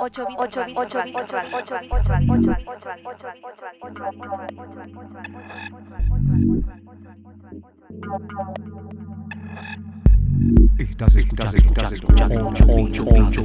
8 bits 8 bits 8 bits 8 Estás escuchando 8 8 8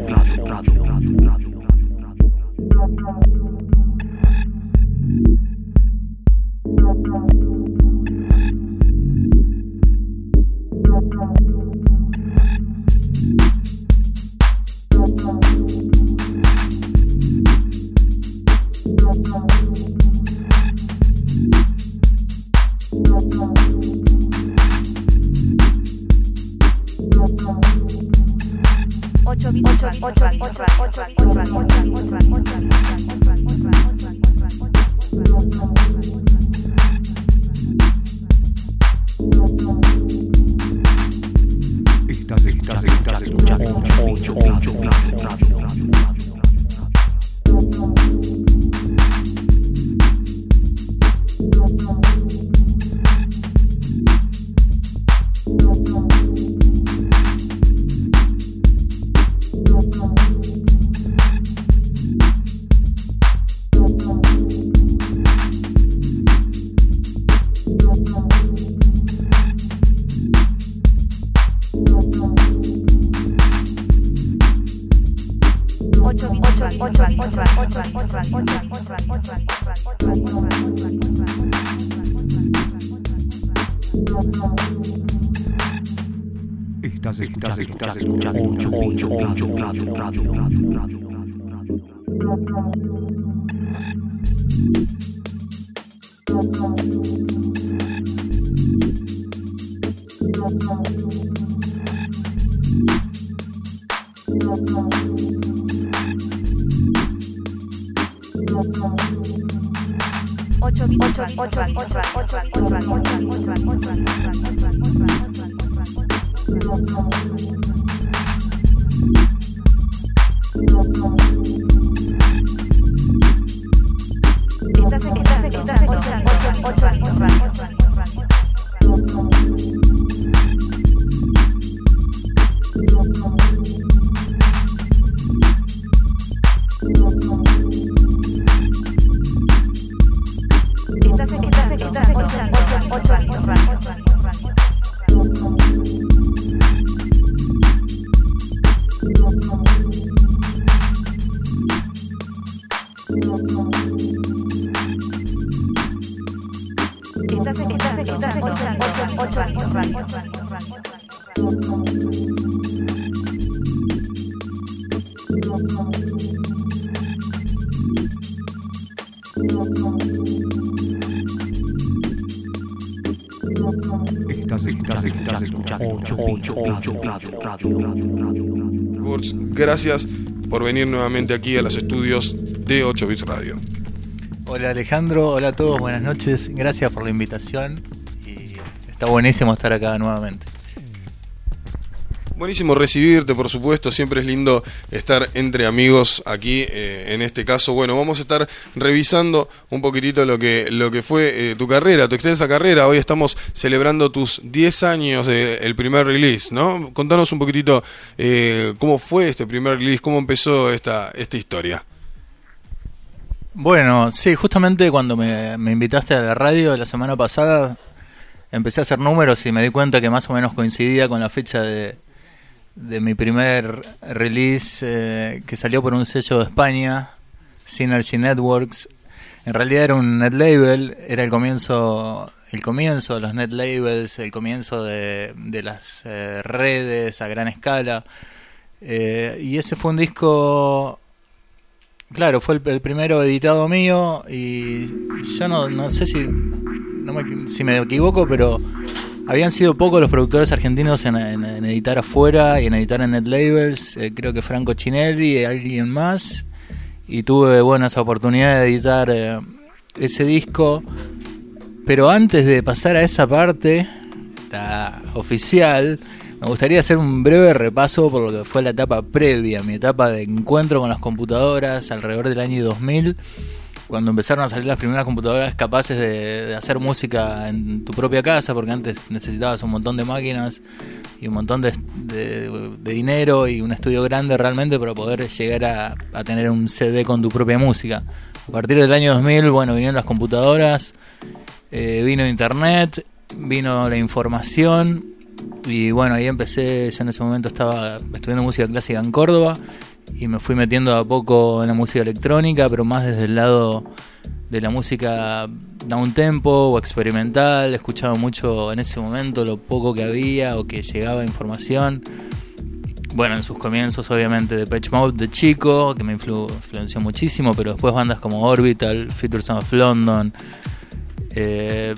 gracias por venir nuevamente aquí a los estudios de 8 Bits Radio. Hola Alejandro, hola a todos, buenas noches, gracias por la invitación. Y está buenísimo estar acá nuevamente. Buenísimo recibirte, por supuesto, siempre es lindo estar entre amigos aquí. Eh, en este caso, bueno, vamos a estar revisando un poquitito lo que, lo que fue eh, tu carrera, tu extensa carrera. Hoy estamos celebrando tus 10 años del primer release, ¿no? Contanos un poquitito eh, cómo fue este primer release, cómo empezó esta, esta historia. Bueno, sí, justamente cuando me, me invitaste a la radio la semana pasada, empecé a hacer números y me di cuenta que más o menos coincidía con la fecha de de mi primer release eh, que salió por un sello de España, Synergy Networks. En realidad era un net label, era el comienzo, el comienzo de los net labels, el comienzo de, de las eh, redes a gran escala. Eh, y ese fue un disco, claro, fue el, primero editado mío y yo no, no sé si, no me, si me equivoco, pero habían sido pocos los productores argentinos en, editar afuera y en editar en net labels. Eh, creo que Franco Chinelli y alguien más. Y tuve buenas oportunidades de editar eh, ese disco. Pero antes de pasar a esa parte, la oficial, me gustaría hacer un breve repaso por lo que fue la etapa previa, mi etapa de encuentro con las computadoras alrededor del año 2000 cuando empezaron a salir las primeras computadoras capaces de, hacer música en tu propia casa, porque antes necesitabas un montón de máquinas y un montón de, de- dinero y un estudio grande realmente para poder llegar a, a tener un CD con tu propia música. A partir del año 2000, bueno, vinieron las computadoras, eh, vino internet, vino la información y bueno, ahí empecé, yo en ese momento estaba estudiando música clásica en Córdoba y me fui metiendo a poco en la música electrónica, pero más desde el lado de la música down tempo o experimental, escuchaba mucho en ese momento lo poco que había o que llegaba información. Bueno, en sus comienzos obviamente de Patch Mode de chico, que me influ- influenció muchísimo, pero después bandas como Orbital, Sound of London, eh,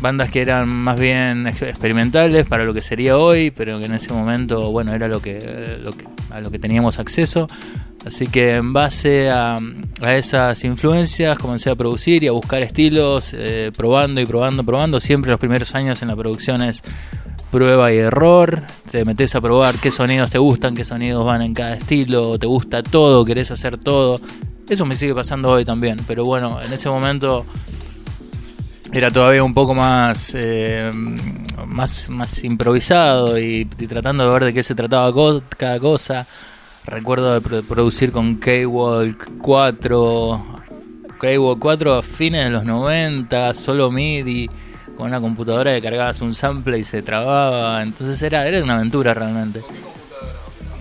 bandas que eran más bien ex- experimentales para lo que sería hoy, pero que en ese momento, bueno, era lo que, lo que- a lo que teníamos acceso. Así que en base a, a esas influencias comencé a producir y a buscar estilos, eh, probando y probando, probando. Siempre los primeros años en la producción es prueba y error. Te metes a probar qué sonidos te gustan, qué sonidos van en cada estilo, te gusta todo, querés hacer todo. Eso me sigue pasando hoy también, pero bueno, en ese momento era todavía un poco más eh, más, más improvisado y, tratando de ver de qué se trataba cada cosa. Recuerdo de pro- producir con K-Walk 4, K-Walk 4 a fines de los 90, solo MIDI, con una computadora que cargabas un sample y se trababa. Entonces era, era una aventura realmente.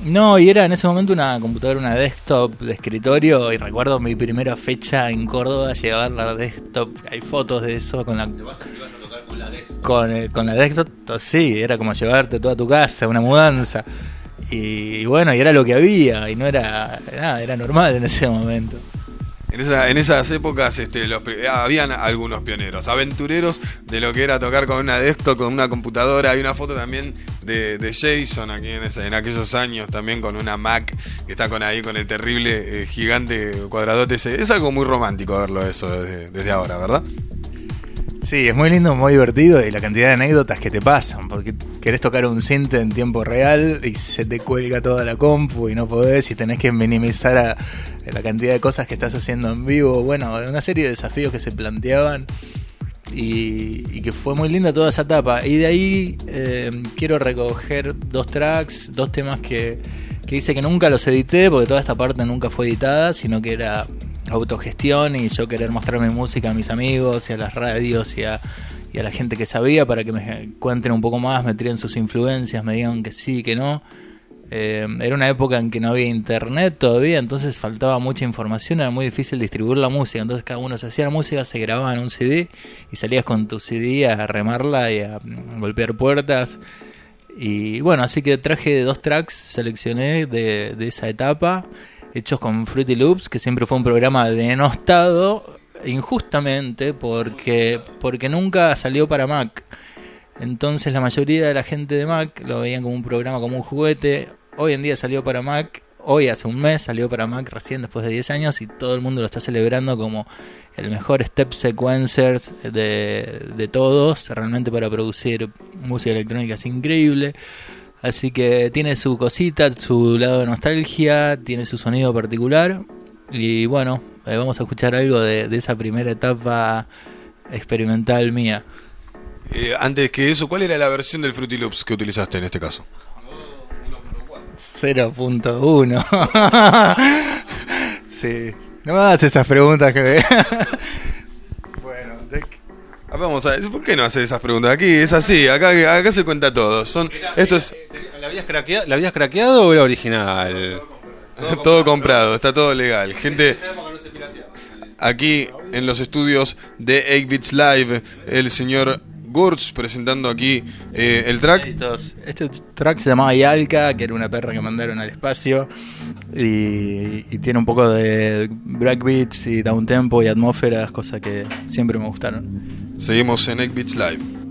No, y era en ese momento una computadora, una desktop de escritorio. Y recuerdo mi primera fecha en Córdoba, llevar la desktop. Hay fotos de eso con la. Con, eh, con la desktop, sí, era como llevarte toda tu casa, una mudanza. Y, y bueno, y era lo que había, y no era nada, era normal en ese momento. En, esa- en esas épocas este, los, habían algunos pioneros, aventureros de lo que era tocar con una desktop, con una computadora. Hay una foto también de, de Jason aquí en, ese- en aquellos años, también con una Mac, que está con ahí con el terrible eh, gigante cuadradote ese. Es algo muy romántico verlo eso desde, desde ahora, ¿verdad? Sí, es muy lindo, muy divertido y la cantidad de anécdotas que te pasan, porque querés tocar un synth en tiempo real y se te cuelga toda la compu y no podés y tenés que minimizar la cantidad de cosas que estás haciendo en vivo. Bueno, una serie de desafíos que se planteaban y, y que fue muy linda toda esa etapa. Y de ahí eh, quiero recoger dos tracks, dos temas que, que hice que nunca los edité, porque toda esta parte nunca fue editada, sino que era autogestión y yo querer mostrar mi música a mis amigos y a las radios y a, y a la gente que sabía para que me cuenten un poco más, me tiren sus influencias, me digan que sí, que no. Eh, era una época en que no había internet todavía, entonces faltaba mucha información, era muy difícil distribuir la música, entonces cada uno se hacía la música, se grababa en un CD y salías con tu CD a remarla y a mm, golpear puertas. Y bueno, así que traje dos tracks, seleccioné de, de esa etapa, hechos con Fruity Loops, que siempre fue un programa denostado injustamente porque, porque nunca salió para Mac. Entonces la mayoría de la gente de Mac lo veían como un programa, como un juguete. Hoy en día salió para Mac, hoy hace un mes salió para Mac recién después de 10 años y todo el mundo lo está celebrando como el mejor step sequencer de, de todos, realmente para producir música electrónica es increíble. Así que tiene su cosita, su lado de nostalgia, tiene su sonido particular. Y bueno, eh, vamos a escuchar algo de, de esa primera etapa experimental mía. Eh, antes que eso, ¿cuál era la versión del Fruity Loops que utilizaste en este caso? 0.1. sí. No me hagas esas preguntas que me... Ah, Vamos a ver, ¿por qué no hacer esas preguntas? Aquí es así, acá, acá se cuenta todo. Son, esto es ¿La habías, craqueado, ¿La habías craqueado o era original? todo comprado, está todo legal. Gente, aquí en los estudios de 8-Bits Live, el señor Gurtz presentando aquí eh, el track. Este track se llamaba Yalka, que era una perra que mandaron al espacio. Y, y tiene un poco de breakbeats y downtempo y atmósferas, cosas que siempre me gustaron. Seguimos en 8-Bits Live.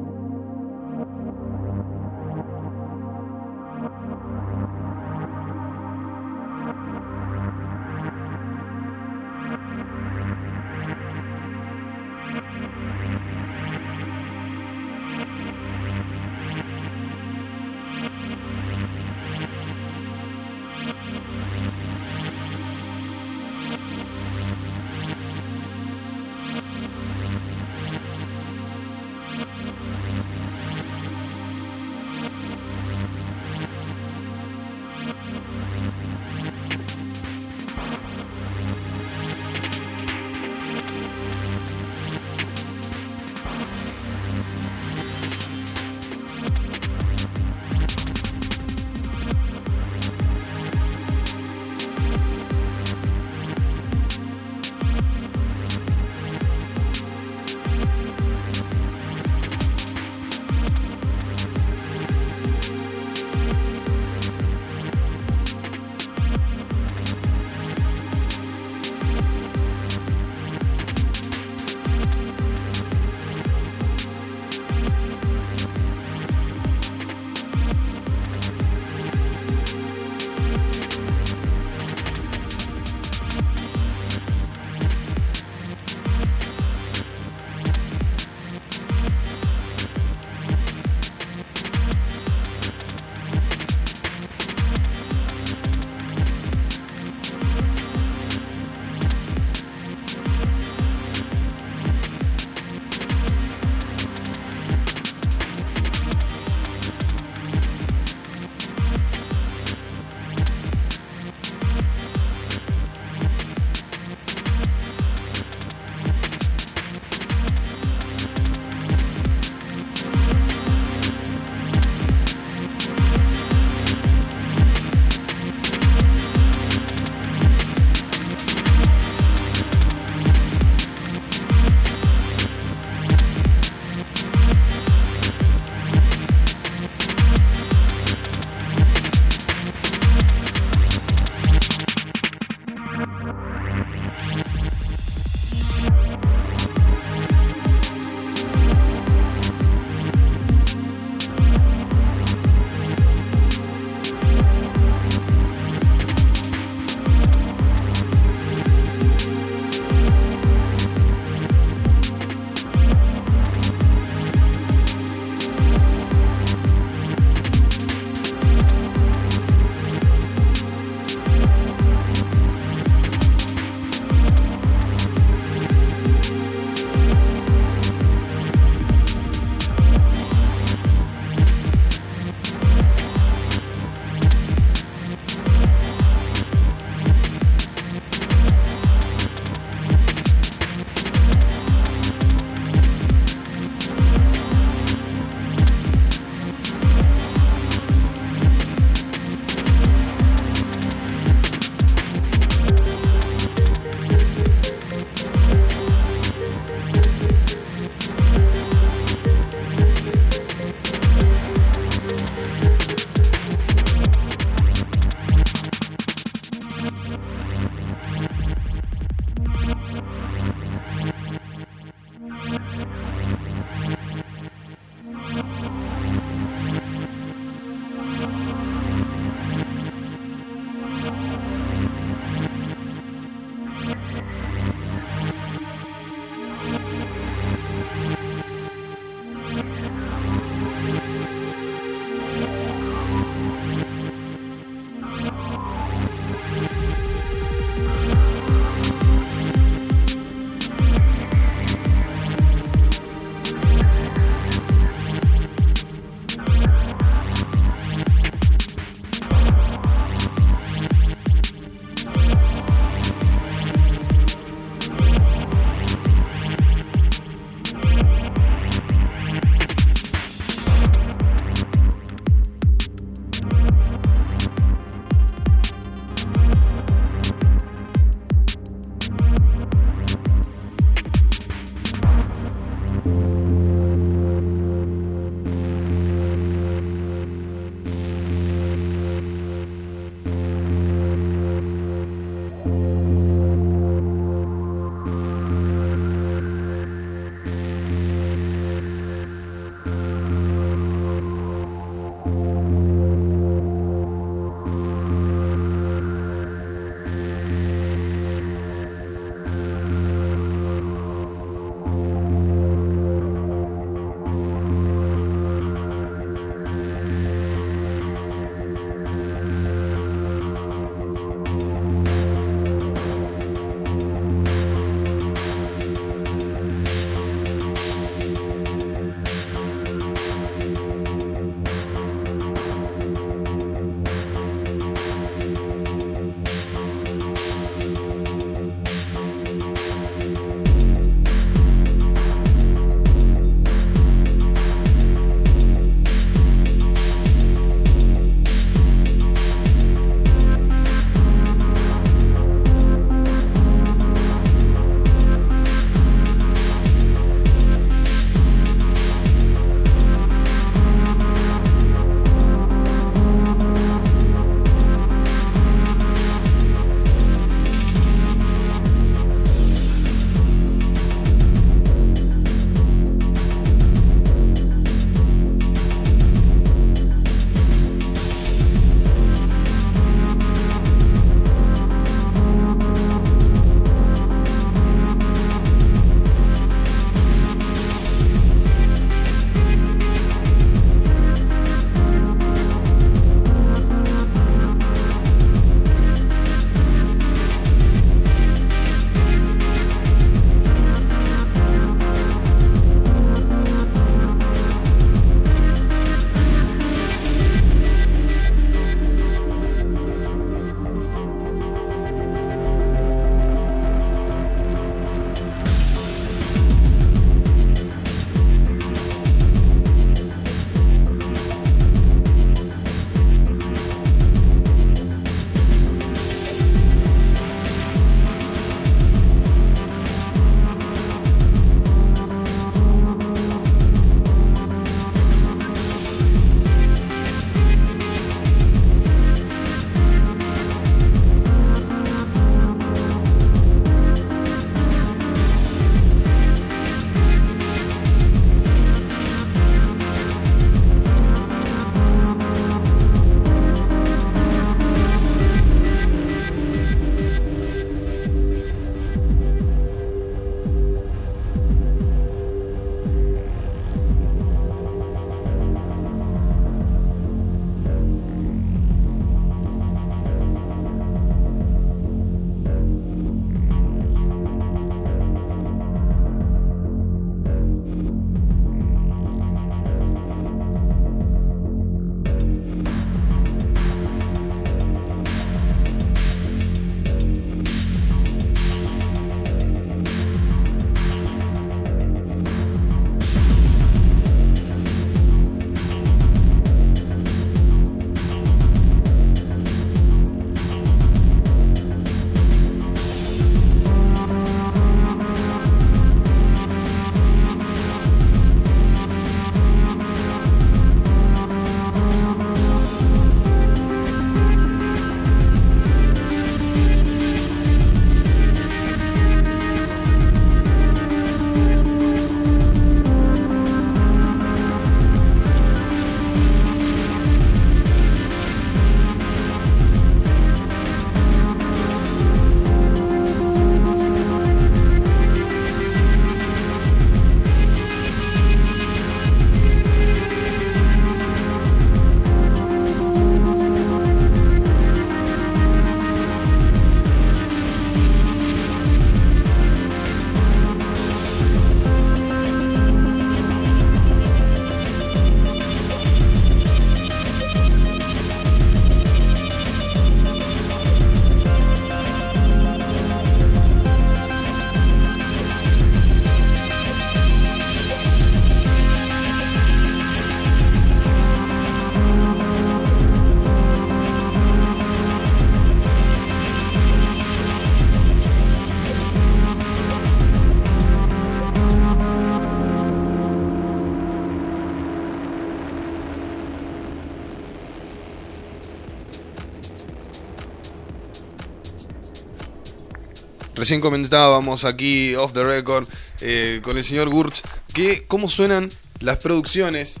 Recién comentábamos aquí off the record eh, con el señor Gurch que cómo suenan las producciones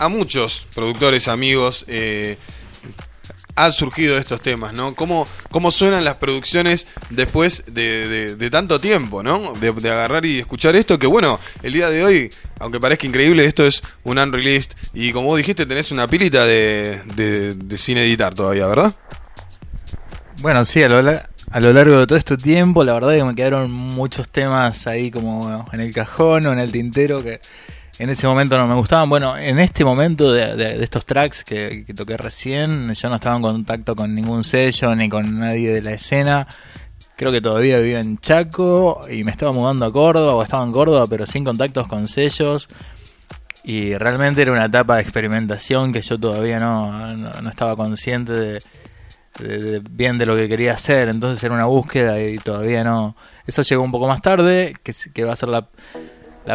a muchos productores amigos eh, han surgido estos temas, ¿no? ¿Cómo, cómo suenan las producciones después de, tanto tiempo, ¿no? De, agarrar y escuchar esto, que bueno, el día de hoy, aunque parezca increíble, esto es un unreleased y como vos dijiste, tenés una pilita de, de, sin editar todavía, ¿verdad? Bueno, sí, a lo, a lo largo de todo este tiempo, la verdad es que me quedaron muchos temas ahí como en el cajón o en el tintero que en ese momento no me gustaban. Bueno, en este momento de, de- estos tracks que, que toqué recién, yo no estaba en contacto con ningún sello ni con nadie de la escena. Creo que todavía vivía en Chaco y me estaba mudando a Córdoba o estaba en Córdoba, pero sin contactos con sellos. Y realmente era una etapa de experimentación que yo todavía no- no estaba consciente de, de- bien de lo que quería hacer. Entonces era una búsqueda y todavía no. Eso llegó un poco más tarde, que, que va a ser la,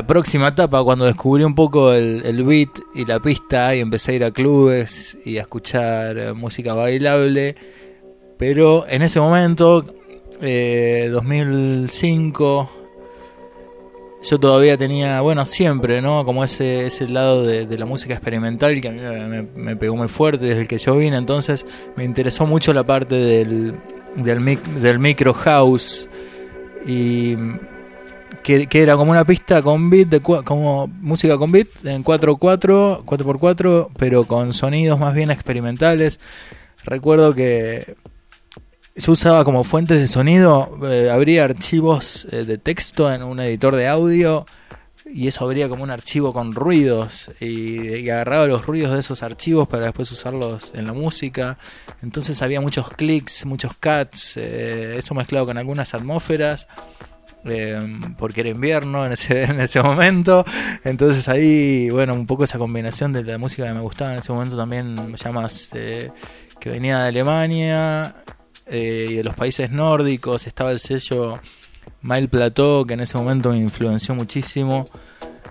próxima etapa cuando descubrí un poco el, el beat y la pista y empecé a ir a clubes y a escuchar eh, música bailable. Pero en ese momento, eh, 2005, yo todavía tenía, bueno, siempre, ¿no? Como ese, ese lado de, la música experimental que a mí me, pegó muy fuerte desde el que yo vine. Entonces me interesó mucho la parte del, del, mic- del micro house y que, que era como una pista con beat, de, como música con beat en 4x4, 4x4, pero con sonidos más bien experimentales. Recuerdo que yo usaba como fuentes de sonido, eh, abría archivos eh, de texto en un editor de audio y eso abría como un archivo con ruidos y, agarraba los ruidos de esos archivos para después usarlos en la música. Entonces había muchos clics, muchos cuts, eh, eso mezclado con algunas atmósferas. eh, porque era invierno en ese, en ese momento entonces ahí bueno un poco esa combinación de la música que me gustaba en ese momento también ya más eh, que venía de Alemania eh, y de los países nórdicos. Estaba el sello Mile Plateau, que en ese momento me influenció muchísimo.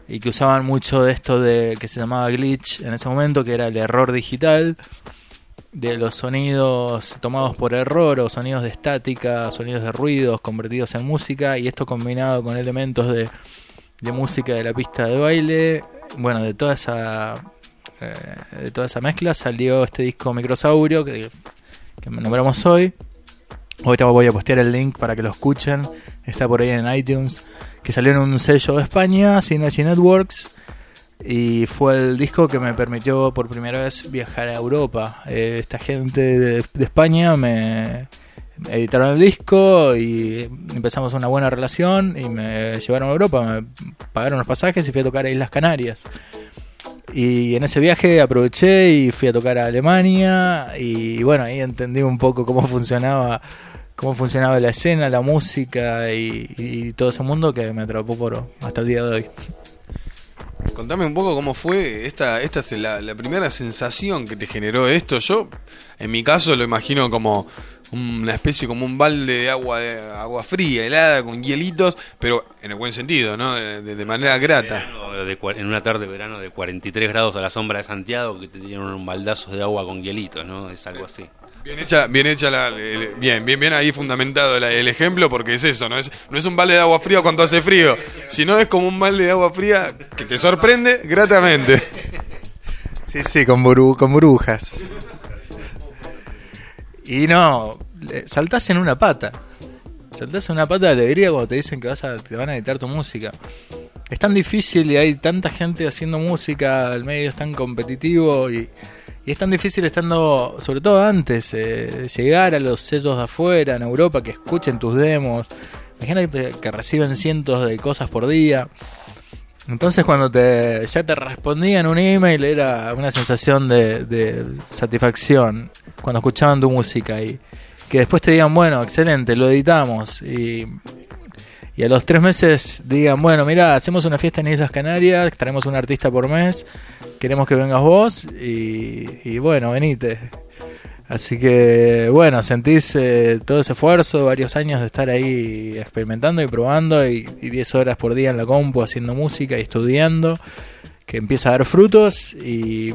Y que usaban mucho de esto de que se llamaba glitch en ese momento, que era el error digital de los sonidos tomados por error o sonidos de estática, sonidos de ruidos convertidos en música y esto combinado con elementos de, de música de la pista de baile, bueno, de toda esa eh, de toda esa mezcla salió este disco Microsaurio que, que nombramos hoy. Ahorita voy a postear el link para que lo escuchen. Está por ahí en iTunes. Que salió en un sello de España, Synergy Networks. Y fue el disco que me permitió por primera vez viajar a Europa. Eh, esta gente de, de España me editaron el disco y empezamos una buena relación y me llevaron a Europa, me pagaron los pasajes y fui a tocar a Islas Canarias. Y en ese viaje aproveché y fui a tocar a Alemania y bueno, ahí entendí un poco cómo funcionaba cómo funcionaba la escena, la música y, todo ese mundo que me atrapó por hasta el día de hoy. Contame un poco cómo fue esta, esta es la primera sensación que te generó esto. Yo, en mi caso, lo imagino como una especie como un balde de agua de agua fría, helada, con hielitos, pero en el buen sentido, ¿no? De, manera grata. De en una tarde de verano de 43 grados a la sombra de Santiago, que te tienen un baldazo de agua con hielitos, ¿no? Es algo así. Bien hecha, bien hecha la, el- bien, bien, bien ahí fundamentado la- el ejemplo, porque es eso, no es, no es un balde de agua fría cuando hace frío, sino es como un balde de agua fría que te sorprende gratamente. Sí, sí, con, buru- con burbujas. Y no, saltás en una pata. Saltás en una pata de alegría cuando te dicen que vas a, te van a editar tu música. Es tan difícil y hay tanta gente haciendo música, el medio es tan competitivo y, y es tan difícil estando, sobre todo antes, eh, llegar a los sellos de afuera, en Europa, que escuchen tus demos. Imagínate que reciben cientos de cosas por día. Entonces cuando te ya te respondían un email era una sensación de, de satisfacción cuando escuchaban tu música y que después te digan, bueno, excelente, lo editamos y, y a los tres meses digan, bueno, mira, hacemos una fiesta en Islas Canarias, traemos un artista por mes, queremos que vengas vos y, y bueno, venite. Así que bueno, sentís eh, todo ese esfuerzo, varios años de estar ahí experimentando y probando y, y 10 horas por día en la compu haciendo música y estudiando, que empieza a dar frutos y,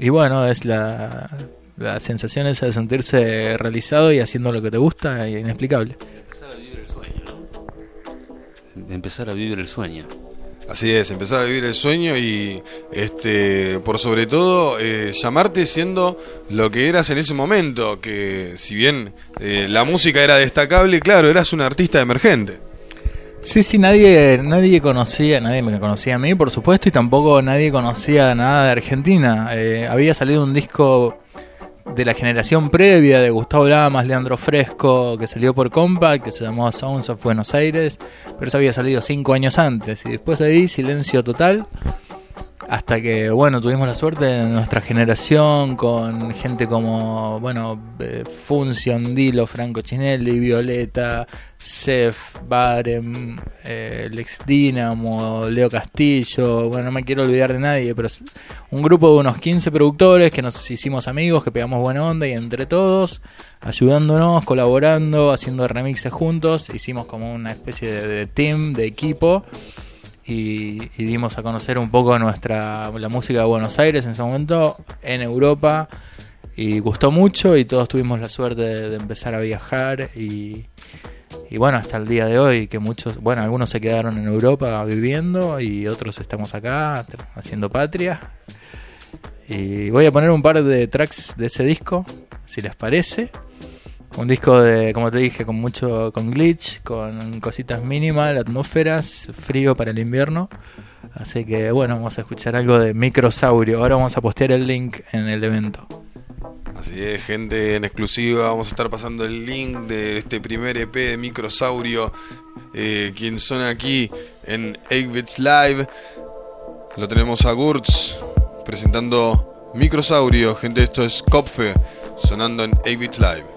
y bueno, es la, la sensación esa de sentirse realizado y haciendo lo que te gusta y inexplicable. Empezar a vivir el sueño, ¿no? empezar a vivir el sueño. Así es, empezar a vivir el sueño y, este, por sobre todo, eh, llamarte siendo lo que eras en ese momento, que si bien eh, la música era destacable, claro, eras un artista emergente. Sí, sí, nadie, nadie conocía, nadie me conocía a mí, por supuesto, y tampoco nadie conocía nada de Argentina. Eh, había salido un disco de la generación previa de Gustavo Lamas, Leandro Fresco, que salió por Compact, que se llamó Sounds of Buenos Aires, pero eso había salido cinco años antes. Y después de ahí, silencio total. Hasta que, bueno, tuvimos la suerte de nuestra generación con gente como, bueno, eh, Dilo, Franco Chinelli, Violeta, Sef, Barem, eh, Lex Dinamo, Leo Castillo, bueno, no me quiero olvidar de nadie, pero un grupo de unos 15 productores que nos hicimos amigos, que pegamos buena onda y entre todos, ayudándonos, colaborando, haciendo remixes juntos, hicimos como una especie de team, de equipo y, dimos a conocer un poco nuestra la música de Buenos Aires en ese momento en Europa y gustó mucho y todos tuvimos la suerte de, de empezar a viajar y, y bueno hasta el día de hoy que muchos bueno algunos se quedaron en Europa viviendo y otros estamos acá haciendo patria. Y voy a poner un par de tracks de ese disco si les parece un disco de, como te dije, con mucho, con glitch, con cositas mínimas, atmósferas, frío para el invierno. Así que bueno, vamos a escuchar algo de Microsaurio. Ahora vamos a postear el link en el evento. Así es, gente en exclusiva, vamos a estar pasando el link de este primer EP de Microsaurio, eh, quien son aquí en 8-Bits Live. Lo tenemos a Gurtz presentando Microsaurio, gente, esto es Kopfe, sonando en 8-Bits Live.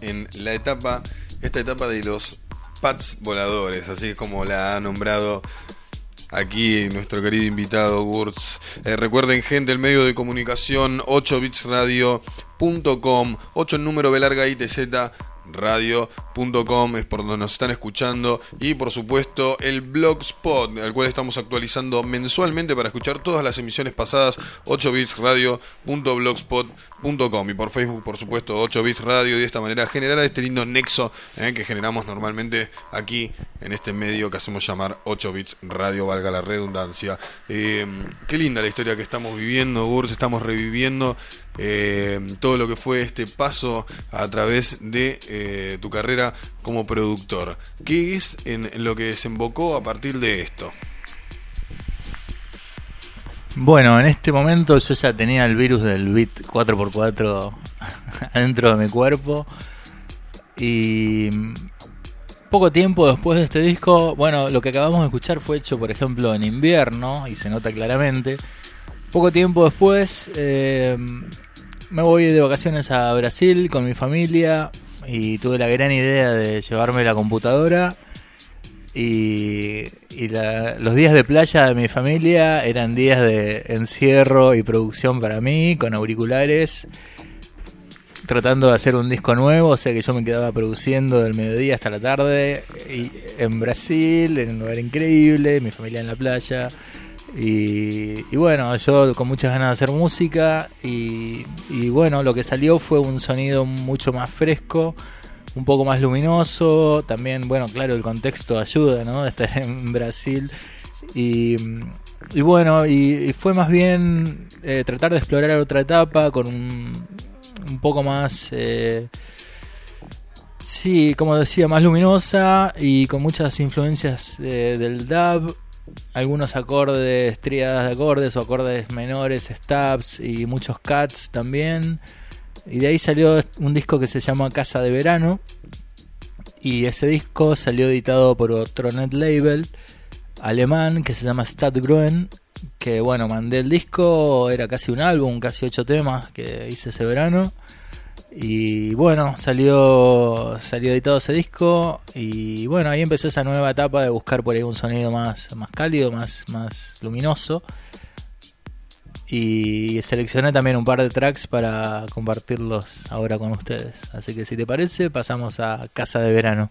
En la etapa, esta etapa de los pads voladores, así es como la ha nombrado aquí nuestro querido invitado Gurtz. Eh, recuerden gente, el medio de comunicación 8bitsradio.com, 8 en número B larga ITZ radio.com es por donde nos están escuchando. Y por supuesto el blogspot al cual estamos actualizando mensualmente para escuchar todas las emisiones pasadas 8bitsradio.blogspot.com y por Facebook por supuesto 8 bits radio. Y de esta manera generar este lindo nexo eh, que generamos normalmente aquí en este medio que hacemos llamar 8 bits radio valga la redundancia. Eh, qué linda la historia que estamos viviendo Gurs estamos reviviendo eh, todo lo que fue este paso a través de eh, tu carrera como productor. ¿Qué es en, lo que desembocó a partir de esto? Bueno, en este momento yo ya tenía el virus del bit 4x4 adentro de mi cuerpo y poco tiempo después de este disco, bueno, lo que acabamos de escuchar fue hecho, por ejemplo, en invierno y se nota claramente. Poco tiempo después eh, me voy de vacaciones a Brasil con mi familia y tuve la gran idea de llevarme la computadora y, los días de playa de mi familia eran días de encierro y producción para mí, con auriculares, tratando de hacer un disco nuevo, o sea que yo me quedaba produciendo del mediodía hasta la tarde, y en Brasil, en un lugar increíble, mi familia en la playa. Y, bueno, yo con muchas ganas de hacer música y, bueno, lo que salió fue un sonido mucho más fresco, un poco más luminoso, también, bueno, claro, el contexto ayuda, ¿no? De estar en Brasil. Y, bueno, y fue más bien eh, tratar de explorar otra etapa con un, un poco más... eh, Sí, como decía, más luminosa y con muchas influencias eh, del dub, algunos acordes, tríadas de acordes o acordes menores, stabs y muchos cuts también. Y de ahí salió un disco que se llama Casa de Verano. Y ese disco salió editado por otro net label alemán que se llama Stadtgruen. Que bueno, mandé el disco, era casi un álbum, casi ocho temas que hice ese verano. Y bueno, salió, salió editado ese disco y bueno, ahí empezó esa nueva etapa de buscar por ahí un sonido más, más cálido, más, más luminoso. Y seleccioné también un par de tracks para compartirlos ahora con ustedes. Así que si te parece, pasamos a Casa de Verano.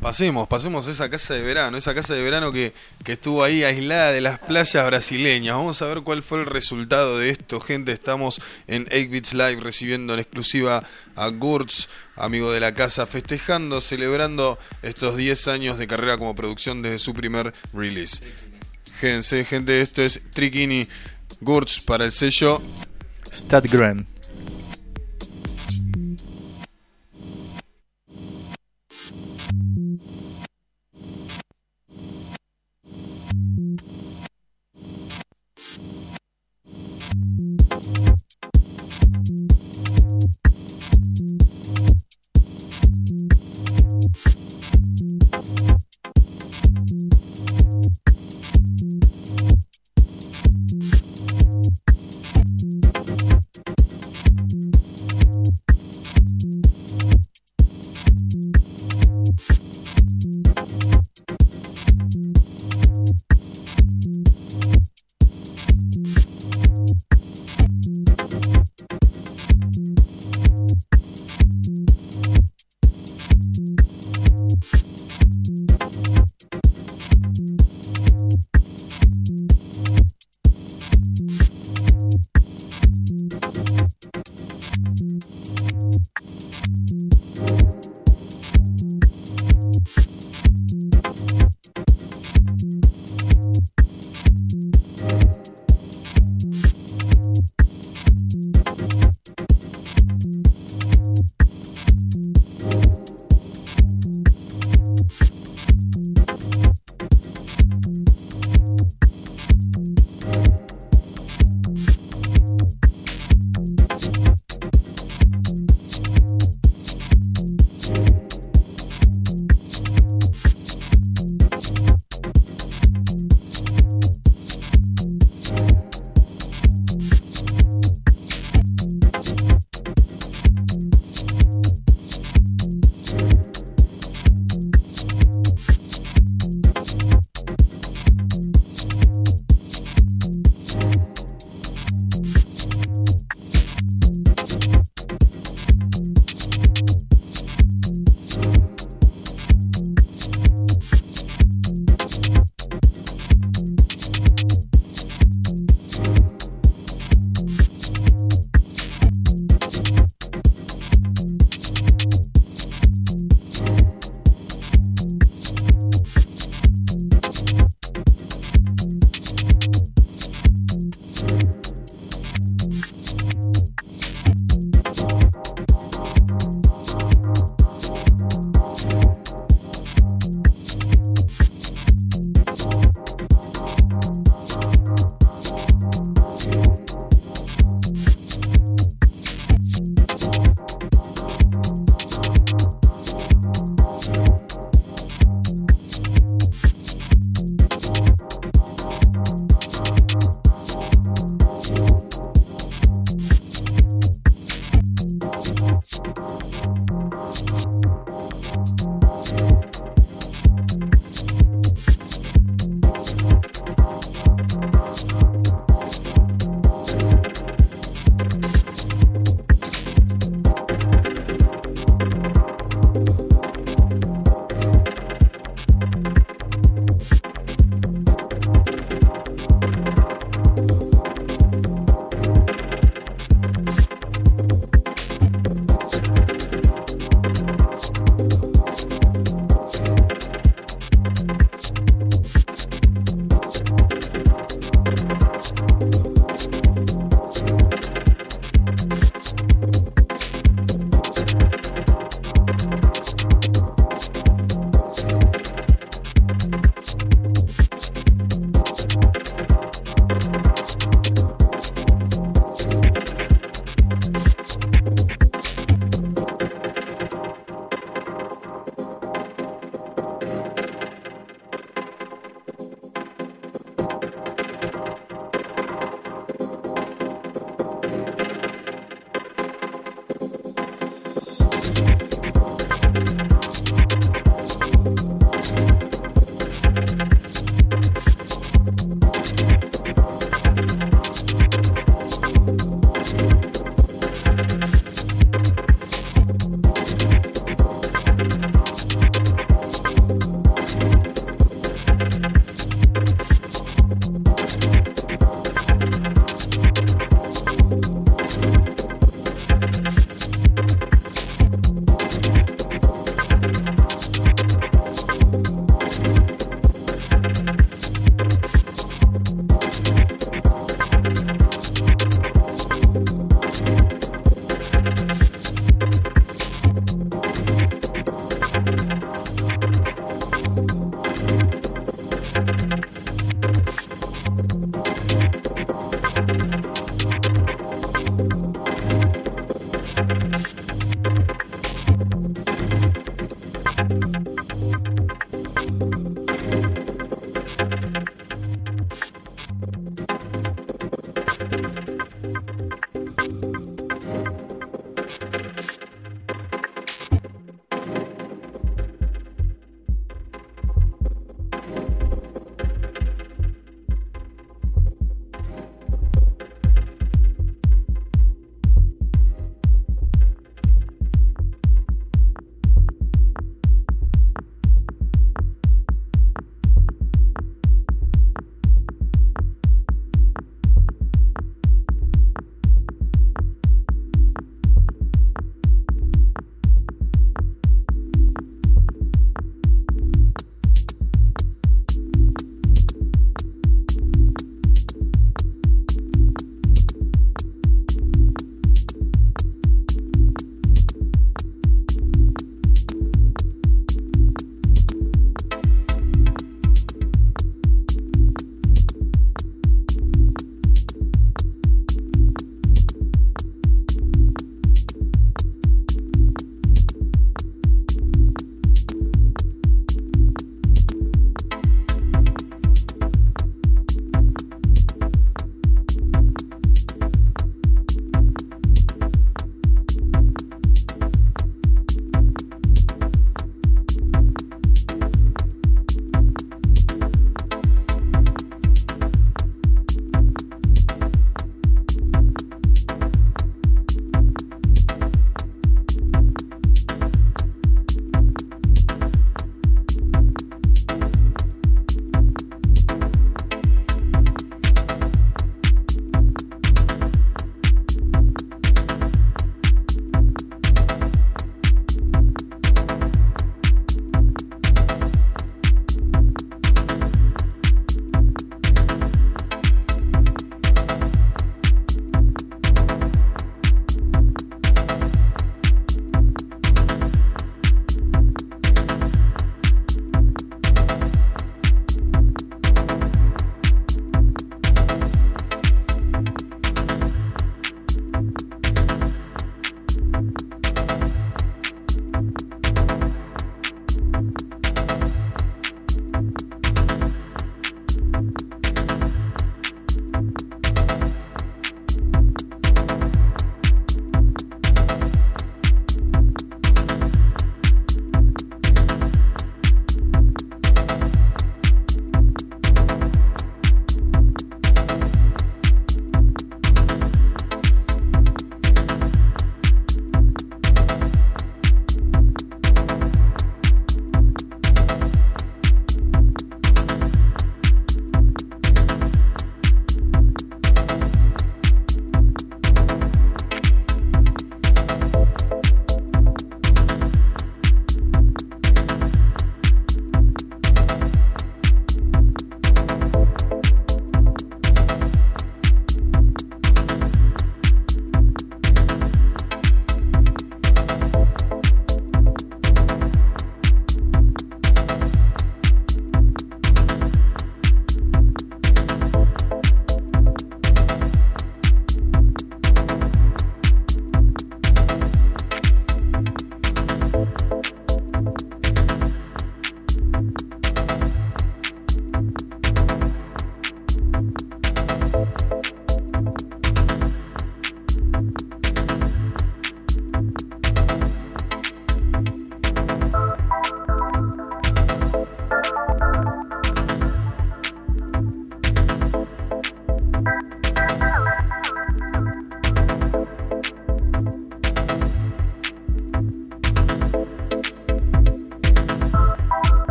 Pasemos, pasemos a esa casa de verano, esa casa de verano que, que estuvo ahí aislada de las playas brasileñas. Vamos a ver cuál fue el resultado de esto, gente. Estamos en 8 Bits Live recibiendo en exclusiva a Gurtz, amigo de la casa, festejando, celebrando estos 10 años de carrera como producción desde su primer release. Fíjense, gente, esto es Trikini Gurtz para el sello Stadgren.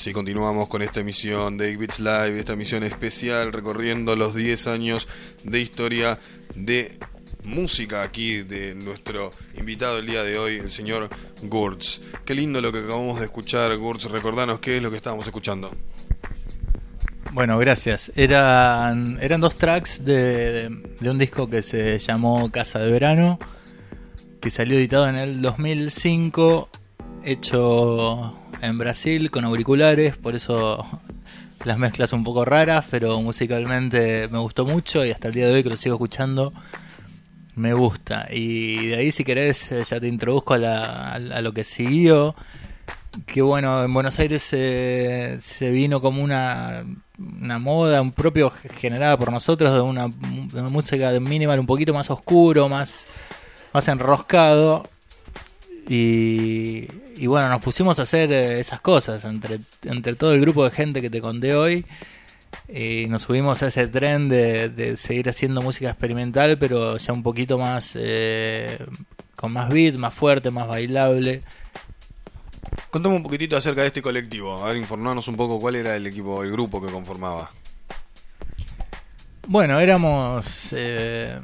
Así continuamos con esta emisión de Beats Live, esta emisión especial recorriendo los 10 años de historia de música aquí de nuestro invitado el día de hoy, el señor Gurtz. Qué lindo lo que acabamos de escuchar, Gurtz. Recordanos qué es lo que estábamos escuchando. Bueno, gracias. Eran, eran dos tracks de, de un disco que se llamó Casa de Verano, que salió editado en el 2005, hecho en Brasil con auriculares, por eso las mezclas un poco raras, pero musicalmente me gustó mucho y hasta el día de hoy que lo sigo escuchando me gusta. Y de ahí si querés eh, ya te introduzco a, lo que siguió. Que bueno, en Buenos Aires se vino como una, una moda, un propio generada por nosotros de una, de una música de minimal un poquito más oscuro, más, más enroscado. Y, y bueno, nos pusimos a hacer eh, esas cosas entre, entre todo el grupo de gente que te conté hoy. Y nos subimos a ese tren de, de seguir haciendo música experimental, pero ya un poquito más, eh, con más beat, más fuerte, más bailable. Contame un poquitito acerca de este colectivo. A ver, informarnos un poco cuál era el equipo, el grupo que conformaba. Bueno, éramos eh,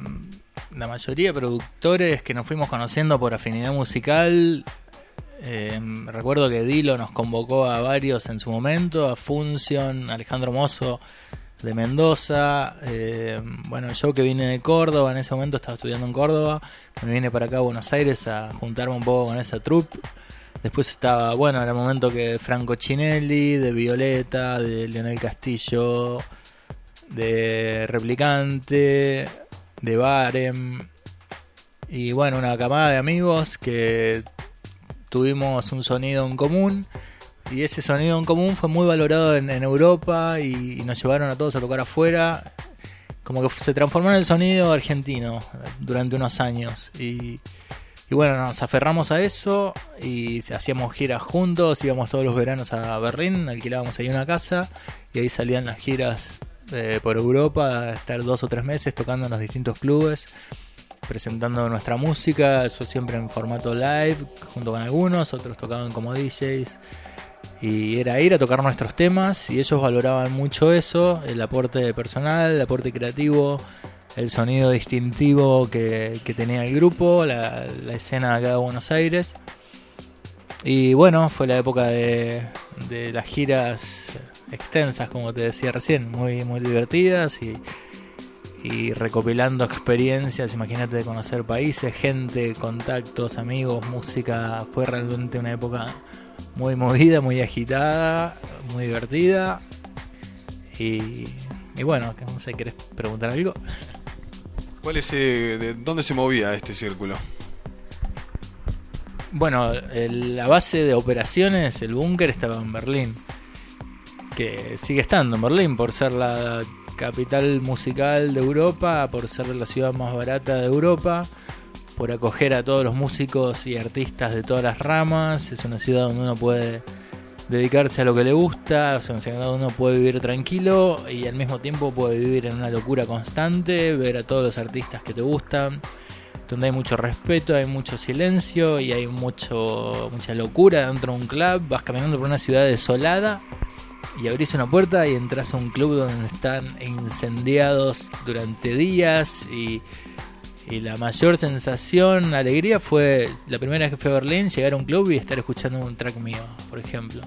la mayoría productores que nos fuimos conociendo por afinidad musical. Eh, recuerdo que Dilo nos convocó a varios en su momento, a Función, Alejandro Mozo de Mendoza. eh, bueno, yo que vine de Córdoba, en ese momento estaba estudiando en Córdoba, me vine para acá a Buenos Aires a juntarme un poco con esa troupe. Después estaba, bueno, era el momento que Franco Chinelli, de Violeta, de Leonel Castillo, de Replicante, de Barem. Y bueno, una camada de amigos que tuvimos un sonido en común. Y ese sonido en común fue muy valorado en, Europa y, y nos llevaron a todos a tocar afuera. Como que se transformó en el sonido argentino durante unos años. Y, y bueno, nos aferramos a eso y hacíamos giras juntos, íbamos todos los veranos a Berlín, alquilábamos ahí una casa y ahí salían las giras eh, por Europa, estar dos o tres meses tocando en los distintos clubes, presentando nuestra música, yo siempre en formato live, junto con algunos, otros tocaban como DJs. Y era ir a tocar nuestros temas y ellos valoraban mucho eso, el aporte personal, el aporte creativo, el sonido distintivo que, tenía el grupo, la, la escena acá de Buenos Aires. Y bueno, fue la época de las giras extensas, como te decía recién, muy, muy divertidas y, y recopilando experiencias, imagínate de conocer países, gente, contactos, amigos, música, fue realmente una época muy movida, muy agitada, muy divertida. Y, y bueno, no sé, ¿querés preguntar algo? ¿Cuál es, eh, de dónde se movía este círculo? Bueno, el- la base de operaciones, el búnker, estaba en Berlín. Que sigue estando en Berlín por ser la capital musical de Europa, por ser la ciudad más barata de Europa, por acoger a todos los músicos y artistas de todas las ramas. Es una ciudad donde uno puede dedicarse a lo que le gusta, es una ciudad donde uno puede vivir tranquilo y al mismo tiempo puede vivir en una locura constante, ver a todos los artistas que te gustan donde hay mucho respeto, hay mucho silencio y hay mucho mucha locura dentro de un club. Vas caminando por una ciudad desolada y abrís una puerta y entras a un club donde están incendiados durante días y, la mayor sensación, alegría fue la primera vez que fui a Berlín, llegar a un club y estar escuchando un track mío, por ejemplo.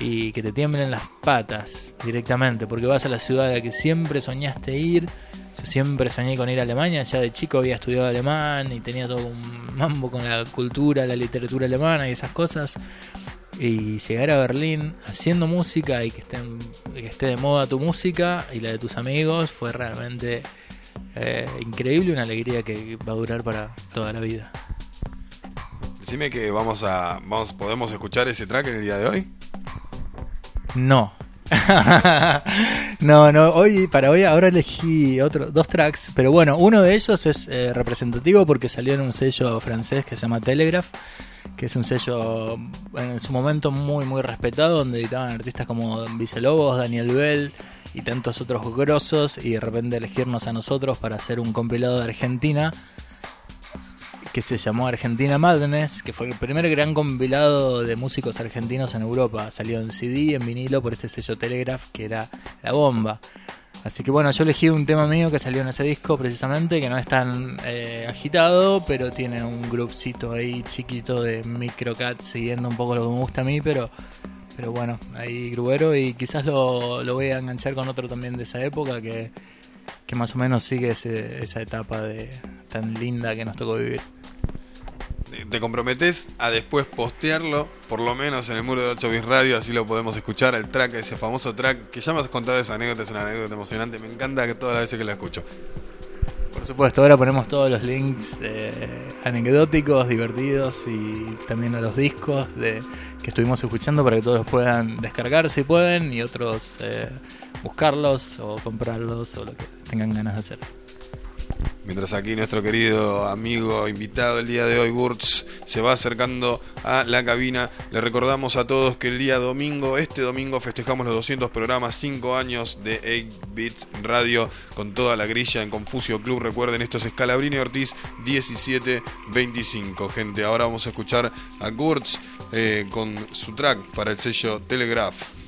Y que te tiemblen las patas directamente, porque vas a la ciudad a la que siempre soñaste ir. Yo siempre soñé con ir a Alemania, ya de chico había estudiado alemán y tenía todo un mambo con la cultura, la literatura alemana y esas cosas. Y llegar a Berlín haciendo música y que esté, en- que esté de moda tu música y la de tus amigos fue realmente eh, increíble, una alegría que va a durar para toda la vida. Decime que vamos a, vamos, podemos escuchar ese track en el día de hoy. No. no, no, hoy para hoy ahora elegí otro, dos tracks, pero bueno, uno de ellos es eh, representativo porque salió en un sello francés que se llama Telegraph, que es un sello en su momento muy muy respetado, donde editaban artistas como Villalobos, Daniel Bell y tantos otros grosos, y de repente elegirnos a nosotros para hacer un compilado de Argentina que se llamó Argentina Madness, que fue el primer gran compilado de músicos argentinos en Europa. Salió en CD, en vinilo por este sello Telegraph, que era la bomba. Así que bueno, yo elegí un tema mío que salió en ese disco precisamente, que no es tan eh, agitado, pero tiene un groupcito ahí chiquito de microcat siguiendo un poco lo que me gusta a mí, pero, pero bueno, ahí gruero y quizás lo, lo voy a enganchar con otro también de esa época que, que más o menos sigue ese- esa etapa de tan linda que nos tocó vivir. Te comprometes a después postearlo, por lo menos en el muro de 8 bits radio, así lo podemos escuchar, el track, ese famoso track, que ya me has contado esa anécdota, es una anécdota emocionante, me encanta que todas las veces que la escucho. Por supuesto, ahora ponemos todos los links eh, anecdóticos, divertidos y también a los discos de, que estuvimos escuchando para que todos los puedan descargar si pueden y otros eh, buscarlos o comprarlos o lo que tengan ganas de hacer. Mientras aquí nuestro querido amigo invitado el día de hoy, Burts, se va acercando a la cabina, le recordamos a todos que el día domingo, este domingo, festejamos los 200 programas, 5 años de 8 Bits Radio con toda la grilla en Confucio Club. Recuerden, esto es Scalabrini Ortiz 1725. Gente, ahora vamos a escuchar a Burts eh, con su track para el sello Telegraph.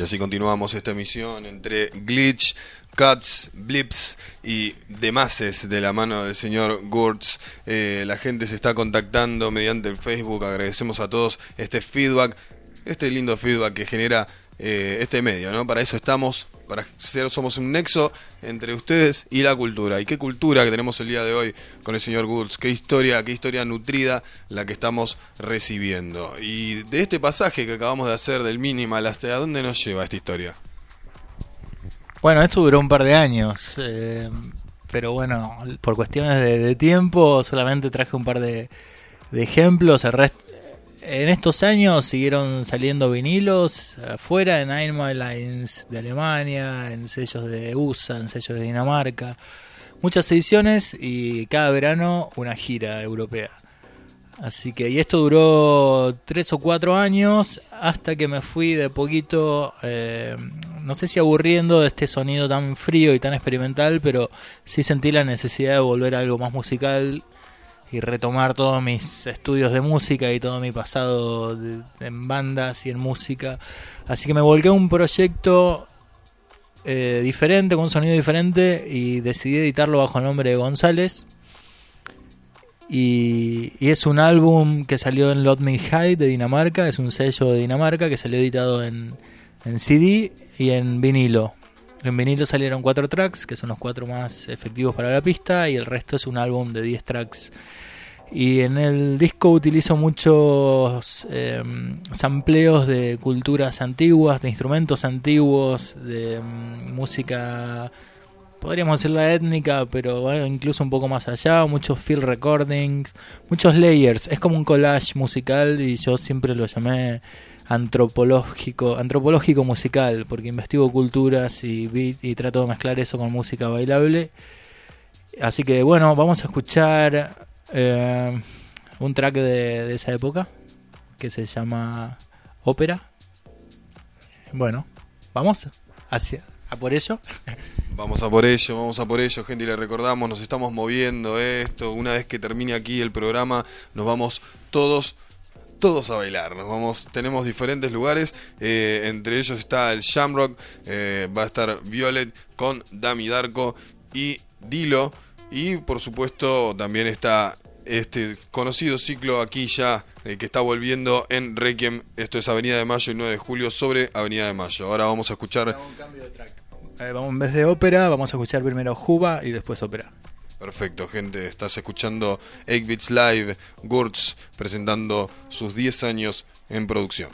Y así continuamos esta emisión entre glitch, cuts, blips y demases de la mano del señor Gurtz. Eh, la gente se está contactando mediante el Facebook. Agradecemos a todos este feedback, este lindo feedback que genera eh, este medio, ¿no? Para eso estamos, para ser somos un nexo entre ustedes y la cultura. Y qué cultura que tenemos el día de hoy con el señor Gurtz, qué historia, qué historia nutrida la que estamos recibiendo. Y de este pasaje que acabamos de hacer del minimal, ¿hasta dónde nos lleva esta historia? Bueno, esto duró un par de años, eh, pero bueno, por cuestiones de, tiempo solamente traje un par de, de ejemplos. El resto, en estos años siguieron saliendo vinilos afuera en Einmal Lines de Alemania, en sellos de USA, en sellos de Dinamarca. Muchas ediciones y cada verano una gira europea. Así que, y esto duró tres o cuatro años hasta que me fui de poquito, eh, no sé si aburriendo de este sonido tan frío y tan experimental, pero sí sentí la necesidad de volver a algo más musical y retomar todos mis estudios de música y todo mi pasado en bandas y en música. Así que me volqué a un proyecto eh, diferente, con un sonido diferente y decidí editarlo bajo el nombre de González. Y, y, es un álbum que salió en Lot Me High de Dinamarca, es un sello de Dinamarca que salió editado en, en CD y en vinilo. En vinilo salieron cuatro tracks, que son los cuatro más efectivos para la pista, y el resto es un álbum de 10 tracks. Y en el disco utilizo muchos eh, sampleos de culturas antiguas, de instrumentos antiguos, de um, música podríamos decirla étnica, pero incluso un poco más allá, muchos field recordings, muchos layers, es como un collage musical y yo siempre lo llamé antropológico, antropológico musical, porque investigo culturas y trato de mezclar eso con música bailable. Así que bueno, vamos a escuchar eh, un track de, esa época que se llama Ópera. Bueno, vamos hacia a por ello. Vamos a por ello, vamos a por ello, gente, y le recordamos, nos estamos moviendo esto, una vez que termine aquí el programa, nos vamos todos todos a bailar, nos vamos, tenemos diferentes lugares, eh, entre ellos está el Shamrock, eh, va a estar Violet con Dami Darko y Dilo, y por supuesto también está este conocido ciclo aquí ya eh, que está volviendo en Requiem, esto es Avenida de Mayo y 9 de julio sobre Avenida de Mayo. Ahora vamos a escuchar... Vamos en vez de ópera, vamos a escuchar primero Juba y después ópera. Perfecto, gente. Estás escuchando 8 Bits Live, Gurtz presentando sus 10 años en producción.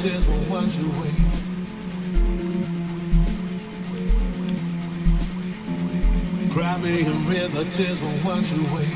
tears will wash away. Cry me a river, tears will wash away.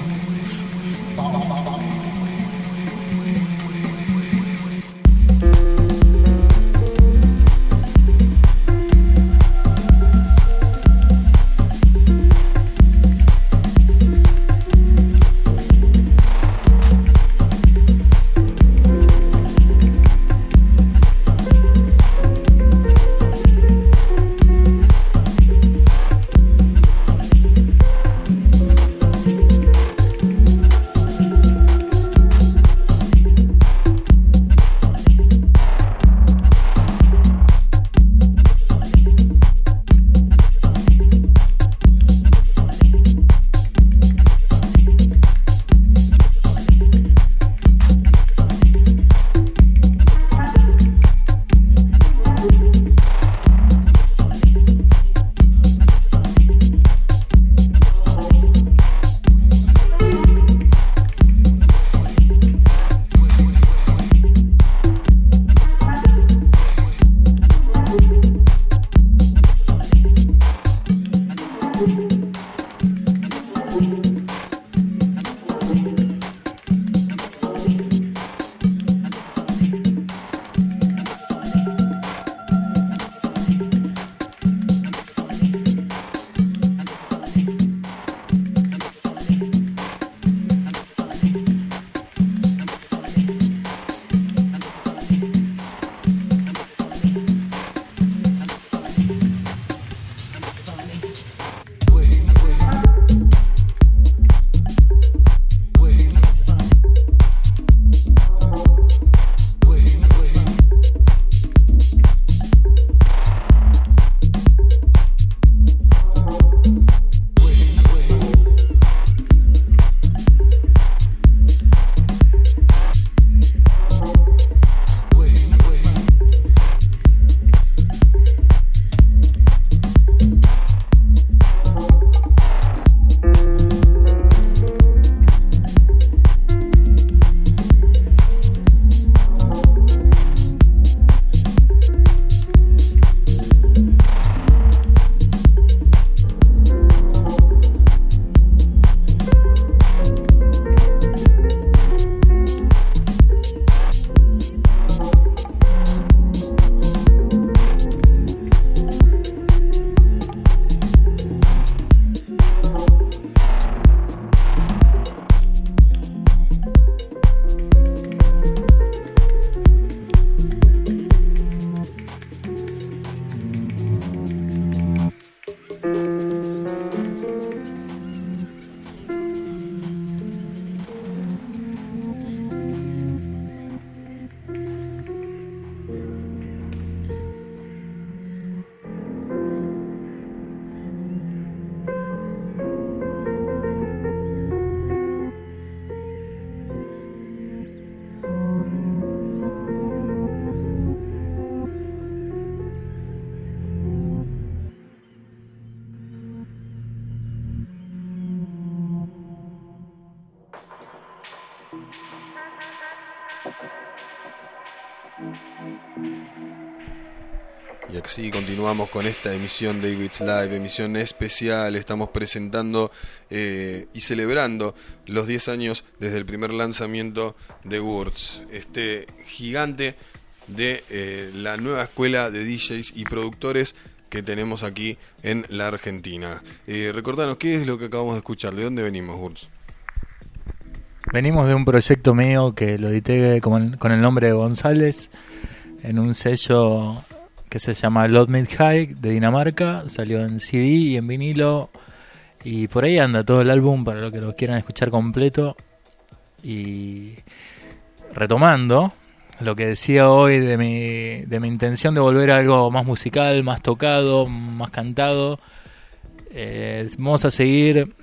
Con esta emisión de David's Live, emisión especial. Estamos presentando eh, y celebrando los 10 años desde el primer lanzamiento de Wurz, este gigante de eh, la nueva escuela de DJs y productores que tenemos aquí en la Argentina. Eh, recordanos, ¿qué es lo que acabamos de escuchar? ¿De dónde venimos, Wurz? Venimos de un proyecto mío que lo edité con el nombre de González en un sello que se llama Lot Mid High de Dinamarca. Salió en CD y en vinilo. Y por ahí anda todo el álbum para los que lo quieran escuchar completo. Y retomando lo que decía hoy de mi, de mi intención de volver a algo más musical, más tocado, más cantado. Eh, vamos a seguir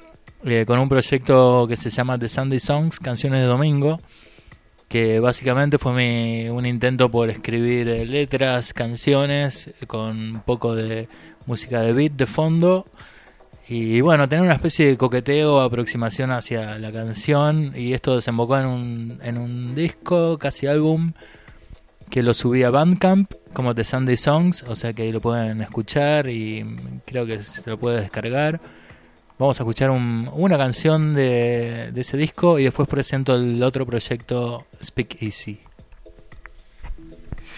eh, con un proyecto que se llama The Sunday Songs, Canciones de Domingo, que básicamente fue mi, un intento por escribir eh, letras, canciones, con un poco de música de beat de fondo. Y bueno, tener una especie de coqueteo, aproximación hacia la canción. Y esto desembocó en un, en un disco, casi álbum, que lo subí a Bandcamp como The Sunday Songs. O sea que ahí lo pueden escuchar y creo que se lo puede descargar. Vamos a escuchar un- una canción de, de ese disco y después presento el otro proyecto Speak Easy.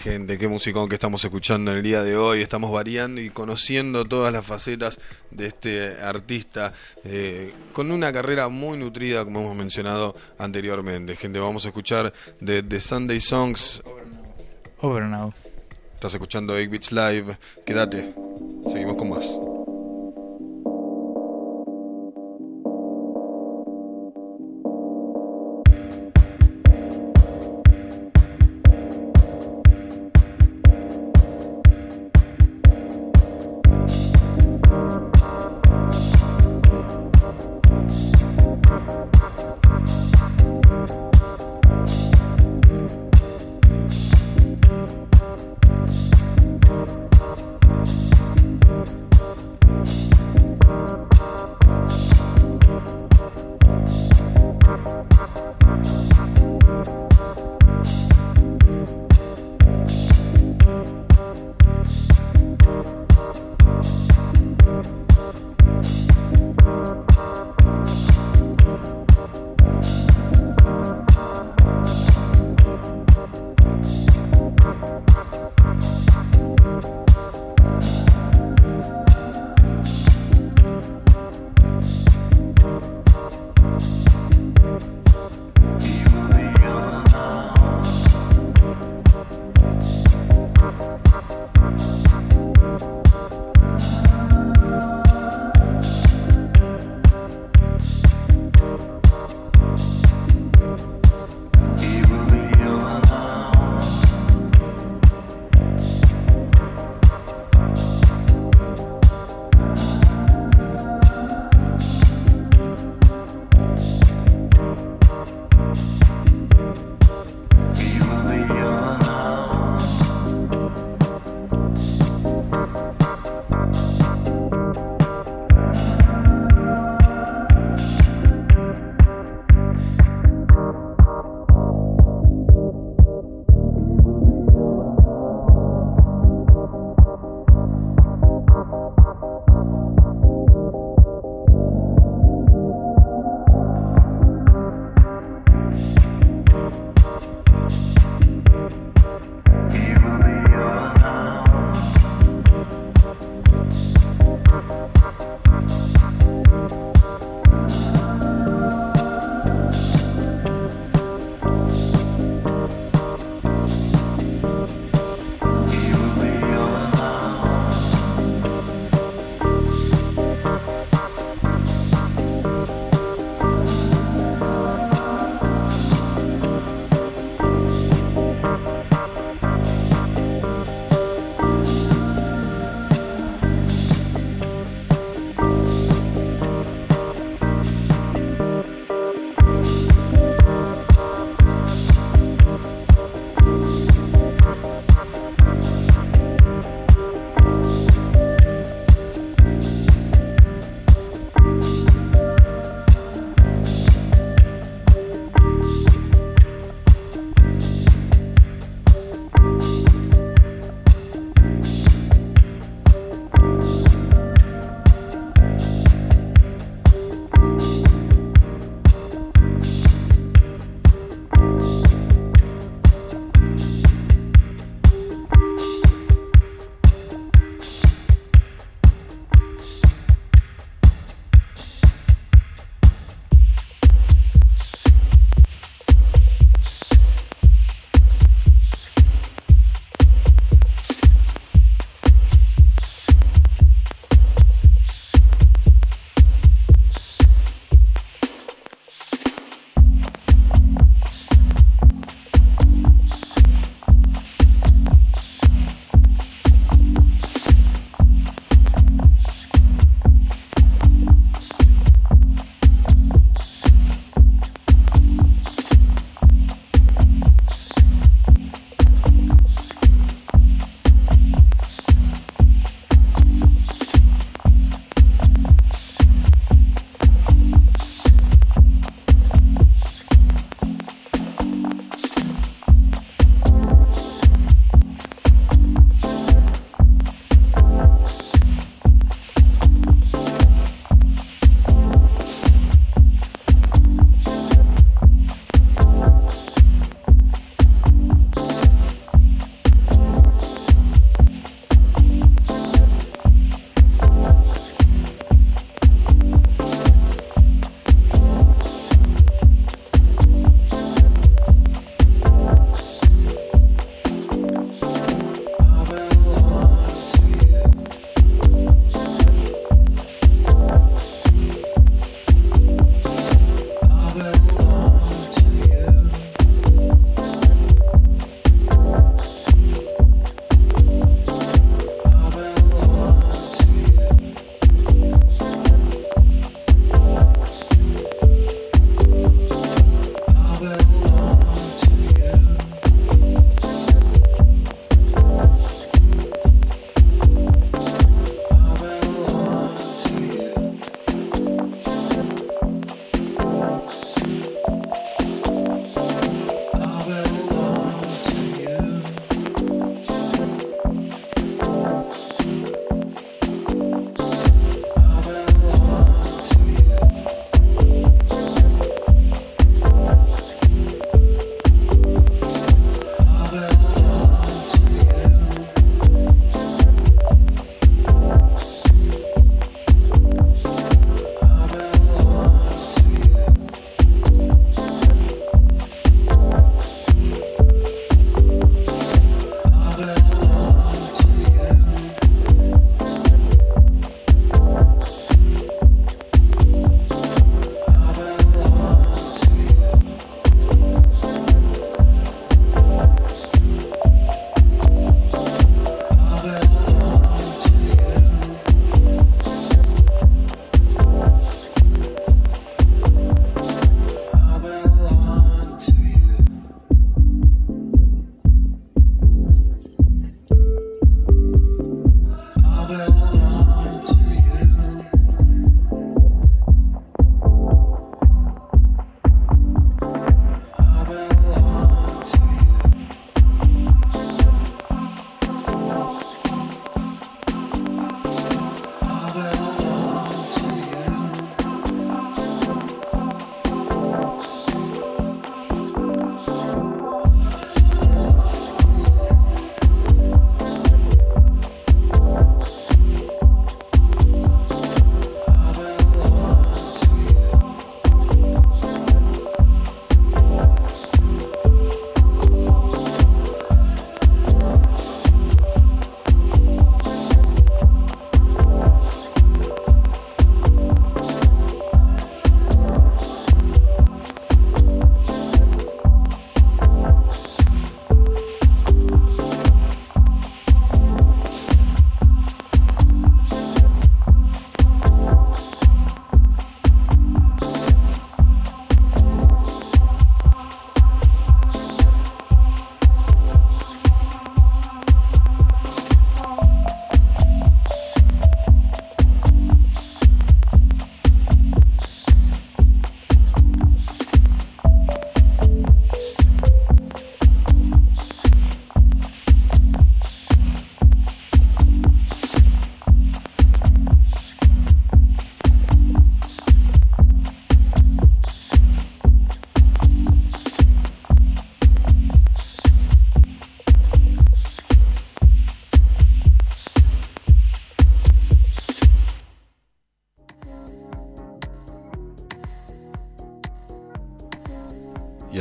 Gente, qué musicón que estamos escuchando en el día de hoy. Estamos variando y conociendo todas las facetas de este artista eh, con una carrera muy nutrida, como hemos mencionado anteriormente. Gente, vamos a escuchar de The Sunday Songs. Over now. Estás escuchando 8 Beats Live. Quédate. Seguimos con más.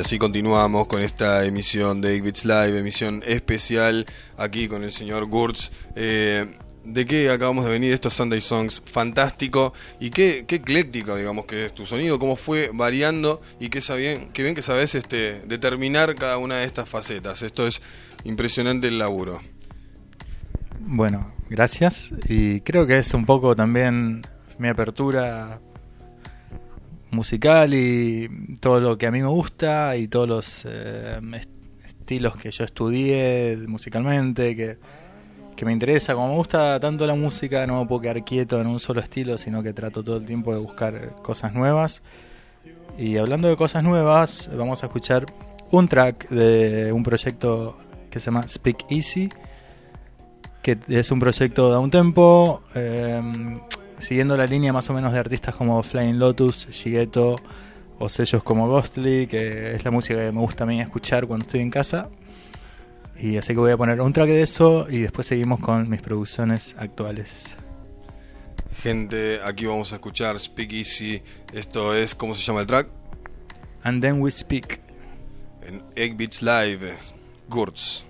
Así continuamos con esta emisión de 8 Bits Live, emisión especial aquí con el señor Gurtz. Eh, ¿De qué acabamos de venir? Estos Sunday Songs, fantástico. Y qué, qué ecléctico, digamos, que es tu sonido, cómo fue variando y qué, qué bien que sabes este, determinar cada una de estas facetas. Esto es impresionante el laburo. Bueno, gracias. Y creo que es un poco también mi apertura musical y todo lo que a mí me gusta y todos los eh, est- estilos que yo estudié musicalmente, que, que me interesa. Como me gusta tanto la música, no me puedo quedar quieto en un solo estilo, sino que trato todo el tiempo de buscar cosas nuevas. Y hablando de cosas nuevas, vamos a escuchar un track de un proyecto que se llama Speak Easy, que es un proyecto de un tempo, eh, siguiendo la línea más o menos de artistas como Flying Lotus, Shigeto o sellos como Ghostly, que es la música que me gusta a mí escuchar cuando estoy en casa. Y así que voy a poner un track de eso y después seguimos con mis producciones actuales. Gente, aquí vamos a escuchar Speak Easy. Esto es, ¿cómo se llama el track? And then we speak. En 8 Bits Live, Gurtz.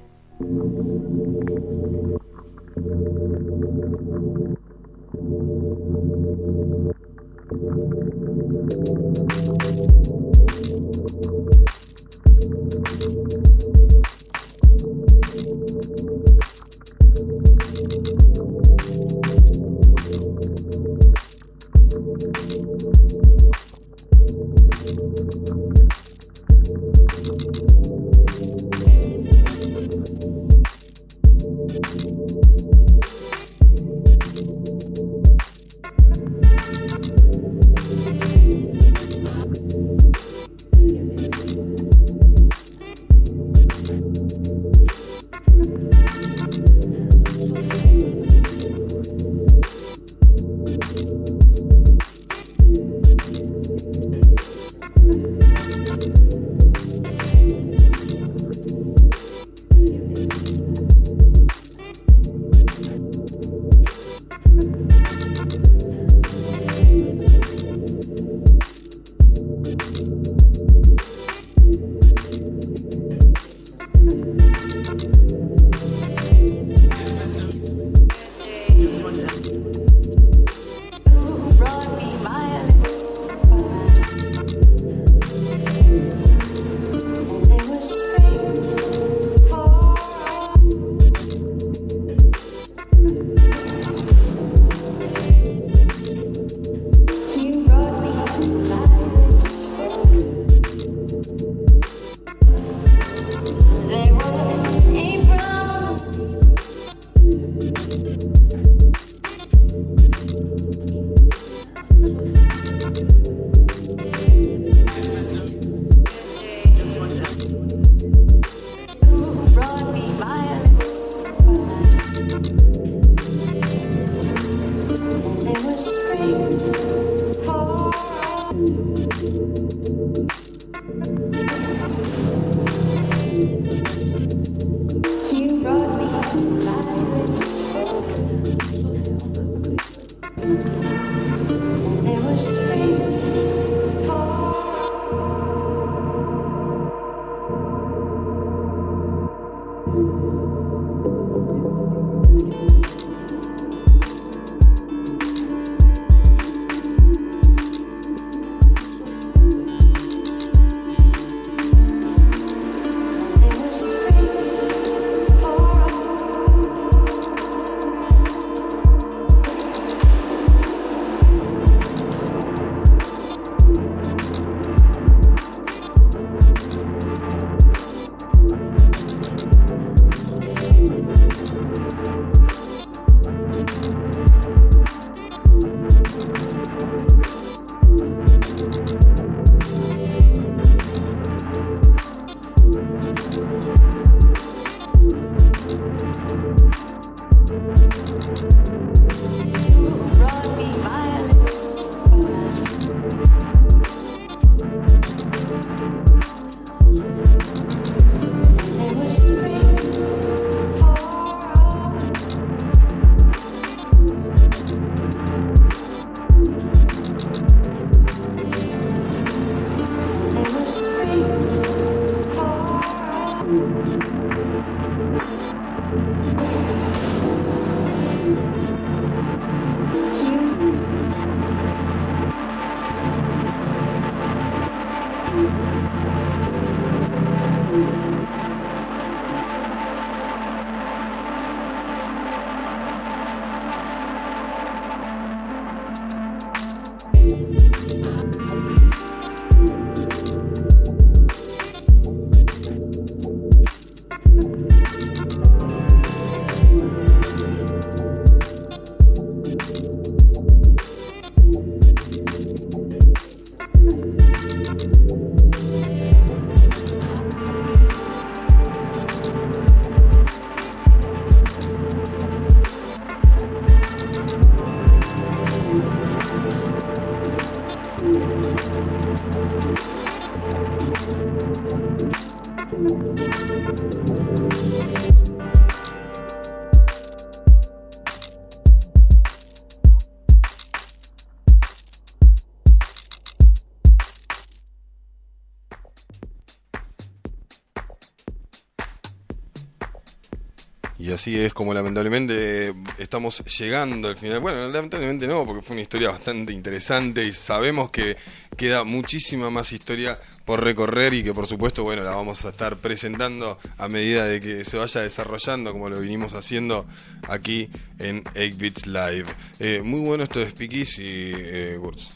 Así es como lamentablemente estamos llegando al final. Bueno, lamentablemente no, porque fue una historia bastante interesante y sabemos que queda muchísima más historia por recorrer y que por supuesto, bueno, la vamos a estar presentando a medida de que se vaya desarrollando como lo vinimos haciendo aquí en 8 Bits Live. Eh, muy bueno esto de Spikis y eh, Gurtz.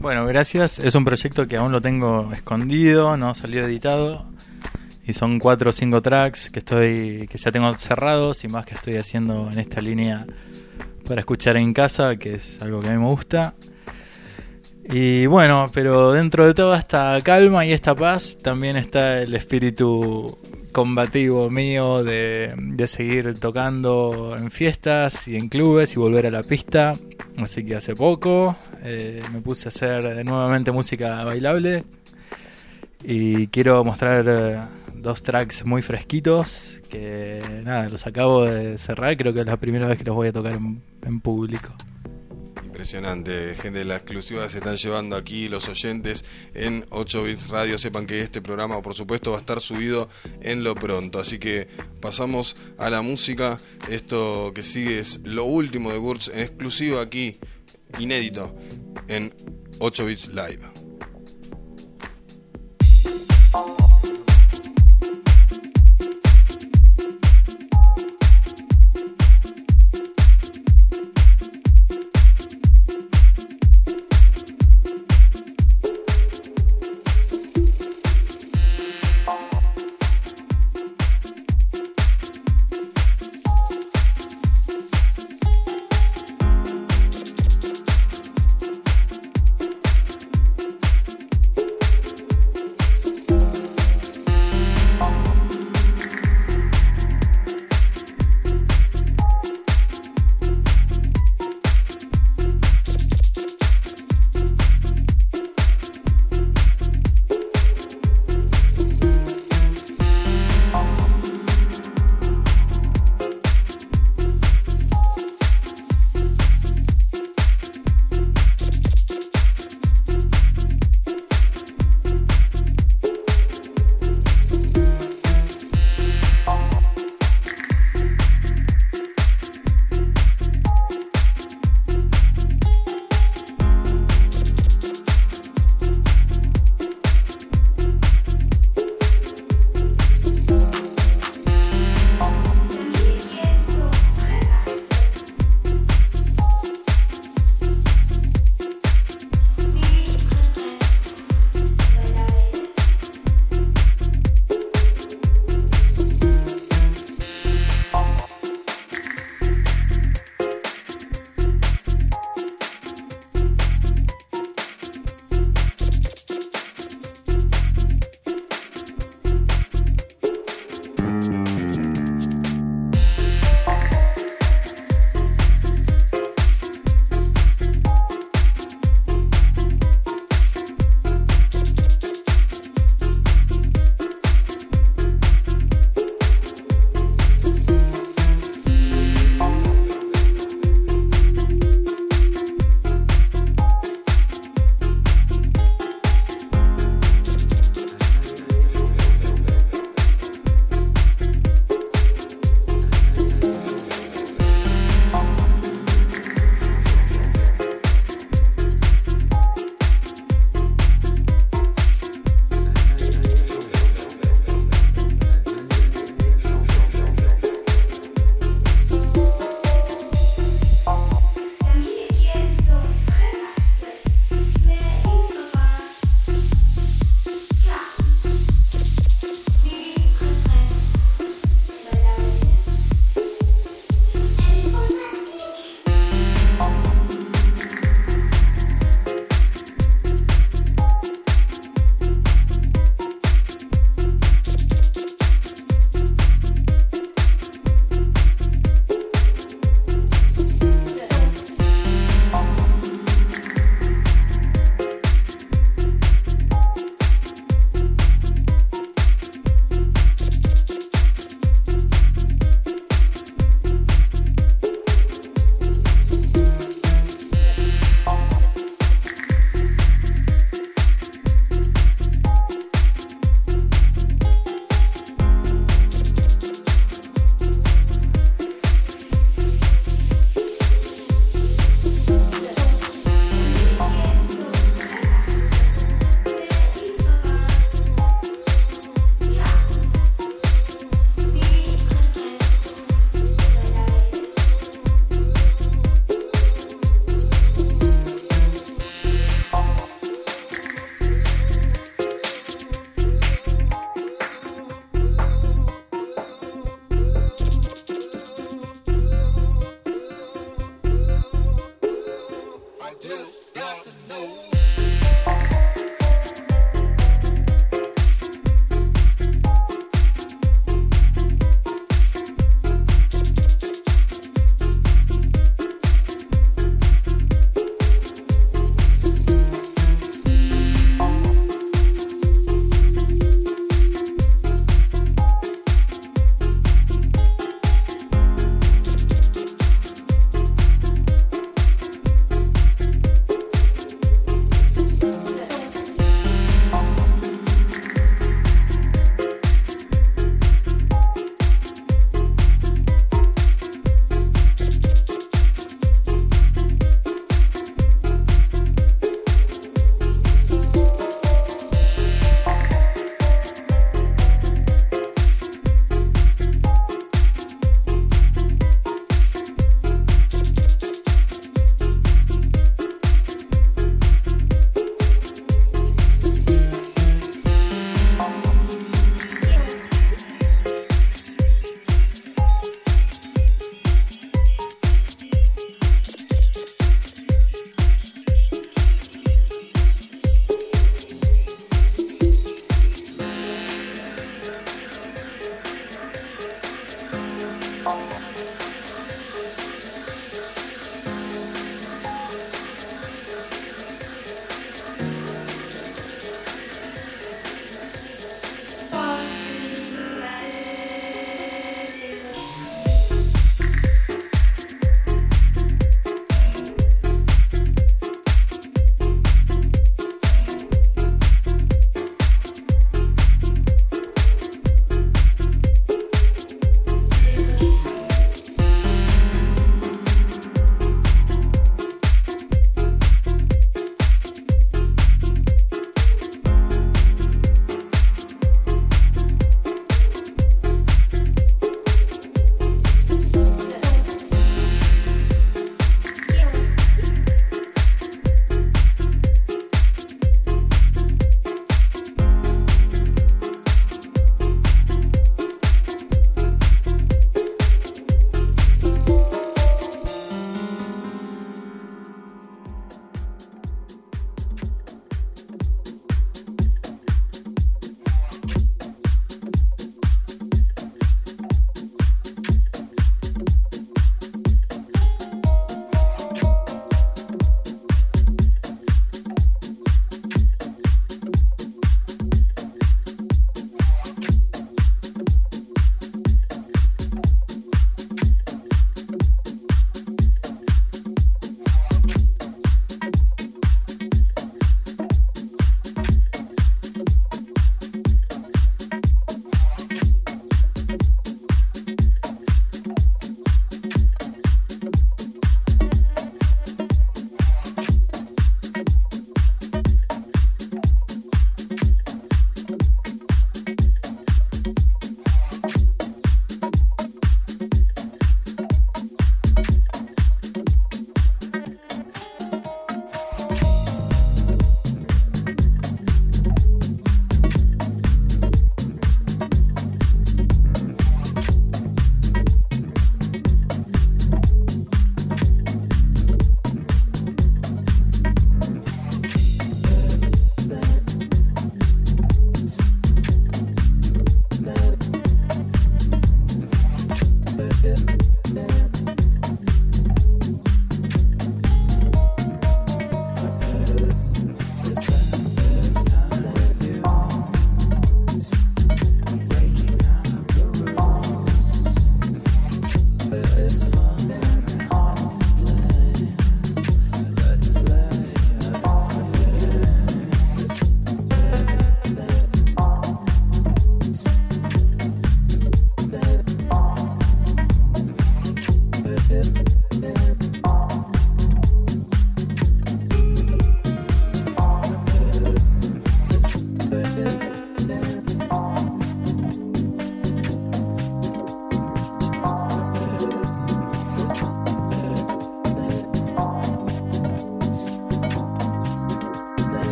Bueno, gracias. Es un proyecto que aún lo tengo escondido, no salió editado. Y son cuatro o cinco tracks que estoy. que ya tengo cerrados y más que estoy haciendo en esta línea para escuchar en casa, que es algo que a mí me gusta. Y bueno, pero dentro de toda esta calma y esta paz también está el espíritu combativo mío de, de seguir tocando en fiestas y en clubes y volver a la pista. Así que hace poco eh, me puse a hacer nuevamente música bailable y quiero mostrar eh, dos tracks muy fresquitos que nada, los acabo de cerrar, creo que es la primera vez que los voy a tocar en, público. Impresionante, gente la exclusiva se están llevando aquí los oyentes en 8 Bits Radio. Sepan que este programa, por supuesto, va a estar subido en lo pronto. Así que pasamos a la música. Esto que sigue es lo último de Gurtz en exclusiva aquí, inédito, en 8 Bits Live.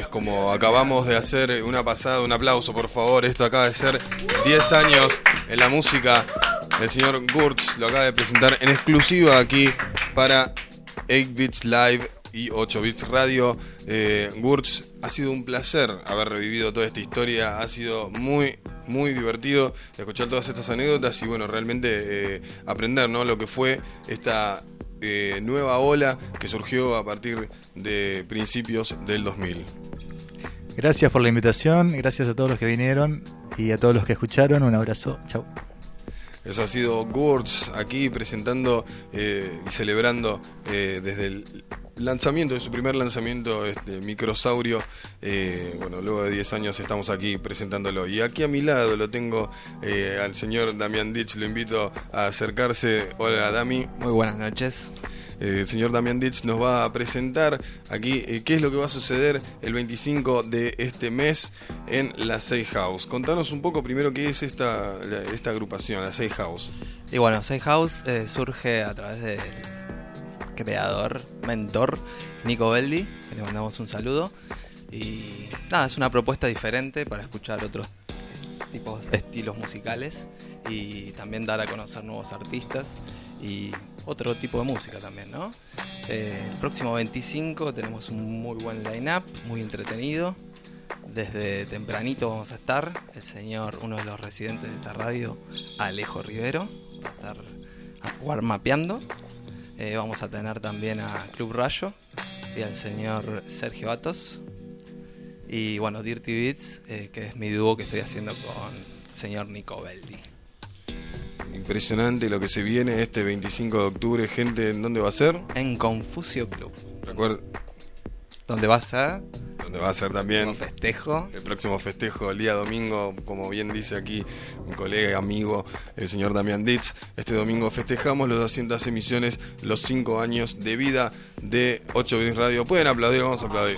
Es como acabamos de hacer una pasada, un aplauso por favor. Esto acaba de ser 10 años en la música. El señor Gurtz lo acaba de presentar en exclusiva aquí para 8 Bits Live y 8 Bits Radio. Eh, Gurtz, ha sido un placer haber revivido toda esta historia. Ha sido muy, muy divertido escuchar todas estas anécdotas y bueno, realmente eh, aprender ¿no? lo que fue esta eh, nueva ola que surgió a partir de principios del 2000. Gracias por la invitación, gracias a todos los que vinieron y a todos los que escucharon. Un abrazo, chau. Eso ha sido Gurtz aquí presentando eh, y celebrando eh, desde el lanzamiento de su primer lanzamiento, este Microsaurio. Eh, bueno, luego de 10 años estamos aquí presentándolo. Y aquí a mi lado lo tengo eh, al señor Damián Ditch. Lo invito a acercarse. Hola, Dami. Muy buenas noches. Eh, el señor Damián Ditch nos va a presentar aquí eh, qué es lo que va a suceder el 25 de este mes en la Safe House. Contanos un poco primero qué es esta, esta agrupación, la Safe House. Y bueno, Safe House eh, surge a través del creador, mentor, Nico Beldi, que le mandamos un saludo. Y nada, es una propuesta diferente para escuchar otros tipos de estilos musicales y también dar a conocer nuevos artistas y otro tipo de música también, ¿no? Eh, el próximo 25 tenemos un muy buen line-up, muy entretenido. Desde tempranito vamos a estar. El señor, uno de los residentes de esta radio, Alejo Rivero, va a estar a jugar mapeando. Eh, vamos a tener también a Club Rayo y al señor Sergio Atos. Y bueno, Dirty Beats, eh, que es mi dúo que estoy haciendo con el señor Nico Beldi. Impresionante lo que se viene este 25 de octubre. Gente, ¿en dónde va a ser? En Confusio Club, Recuerda, donde va a ser ¿dónde va a ser también? un festejo. El próximo festejo, el día domingo, como bien dice aquí mi colega y amigo, el señor Damián Ditz. Este domingo festejamos los 200 emisiones, los 5 años de vida de 8 Bits Radio. Pueden aplaudir, vamos a aplaudir.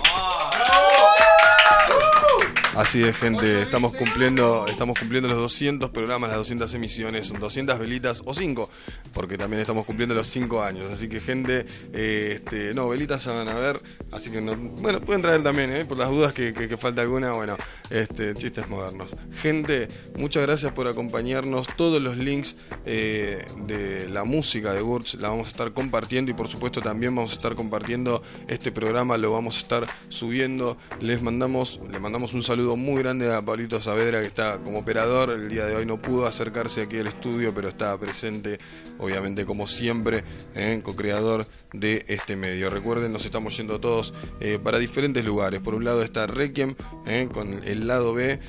Así es, gente, estamos cumpliendo, estamos cumpliendo los 200 programas, las 200 emisiones, son 200 velitas o 5, porque también estamos cumpliendo los 5 años. Así que, gente, eh, este, no, velitas ya van a ver, así que, no, bueno, pueden traer también, eh, por las dudas que, que- que falta alguna, bueno, este, chistes modernos. Gente, muchas gracias por acompañarnos. Todos los links eh, de la música de Gurch la vamos a estar compartiendo y, por supuesto, también vamos a estar compartiendo este programa, lo vamos a estar subiendo. Les mandamos, le mandamos un saludo muy grande a Pablito Saavedra que está como operador. El día de hoy no pudo acercarse aquí al estudio, pero está presente, obviamente, como siempre, eh, co-creador de este medio. Recuerden, nos estamos yendo todos eh, para diferentes lugares. Por un lado está Requiem, eh, con el lado B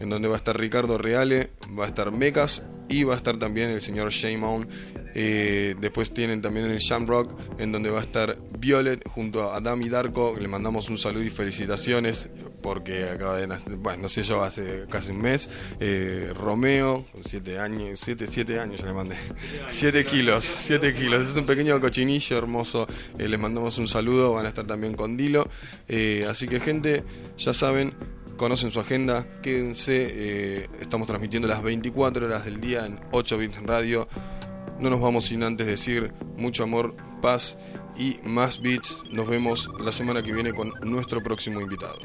en donde va a estar Ricardo Reale, va a estar Mecas y va a estar también el señor Shaymon. Eh, después tienen también el Shamrock, en donde va a estar Violet junto a Adam y Darko. Le mandamos un saludo y felicitaciones porque acaba de nacer, bueno, no sé yo, hace casi un mes. Eh, Romeo, con 7 años, 7 siete años ya le mandé. 7 kilos, 7 kilos. Es un pequeño cochinillo hermoso. Eh, les mandamos un saludo, van a estar también con Dilo. Así que, gente, ya saben, conocen su agenda, quédense, estamos transmitiendo las 24 horas del día en 8 bits radio. No nos vamos sin antes decir mucho amor, paz y más beats. Nos vemos la semana que viene con nuestro próximo invitado.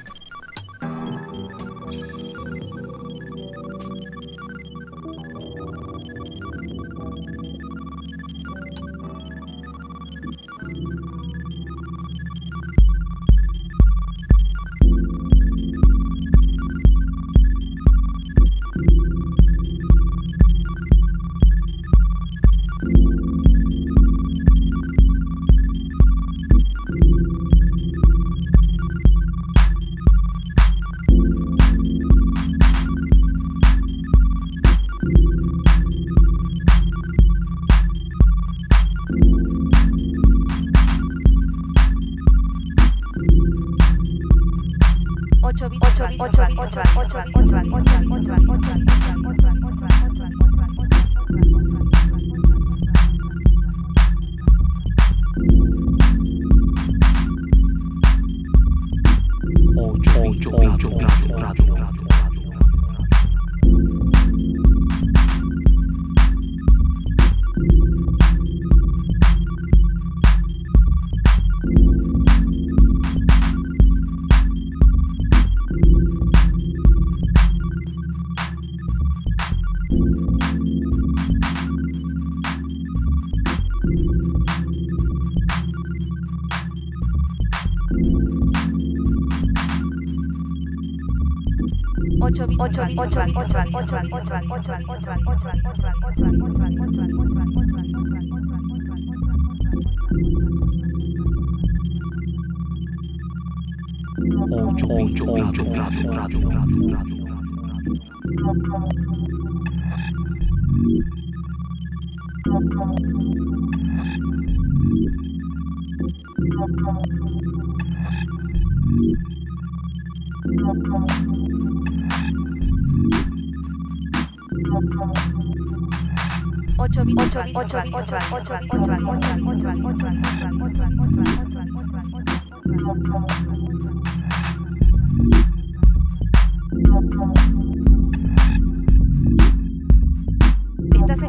8 8 8 8 8 8 8 Thank you. 8 Estás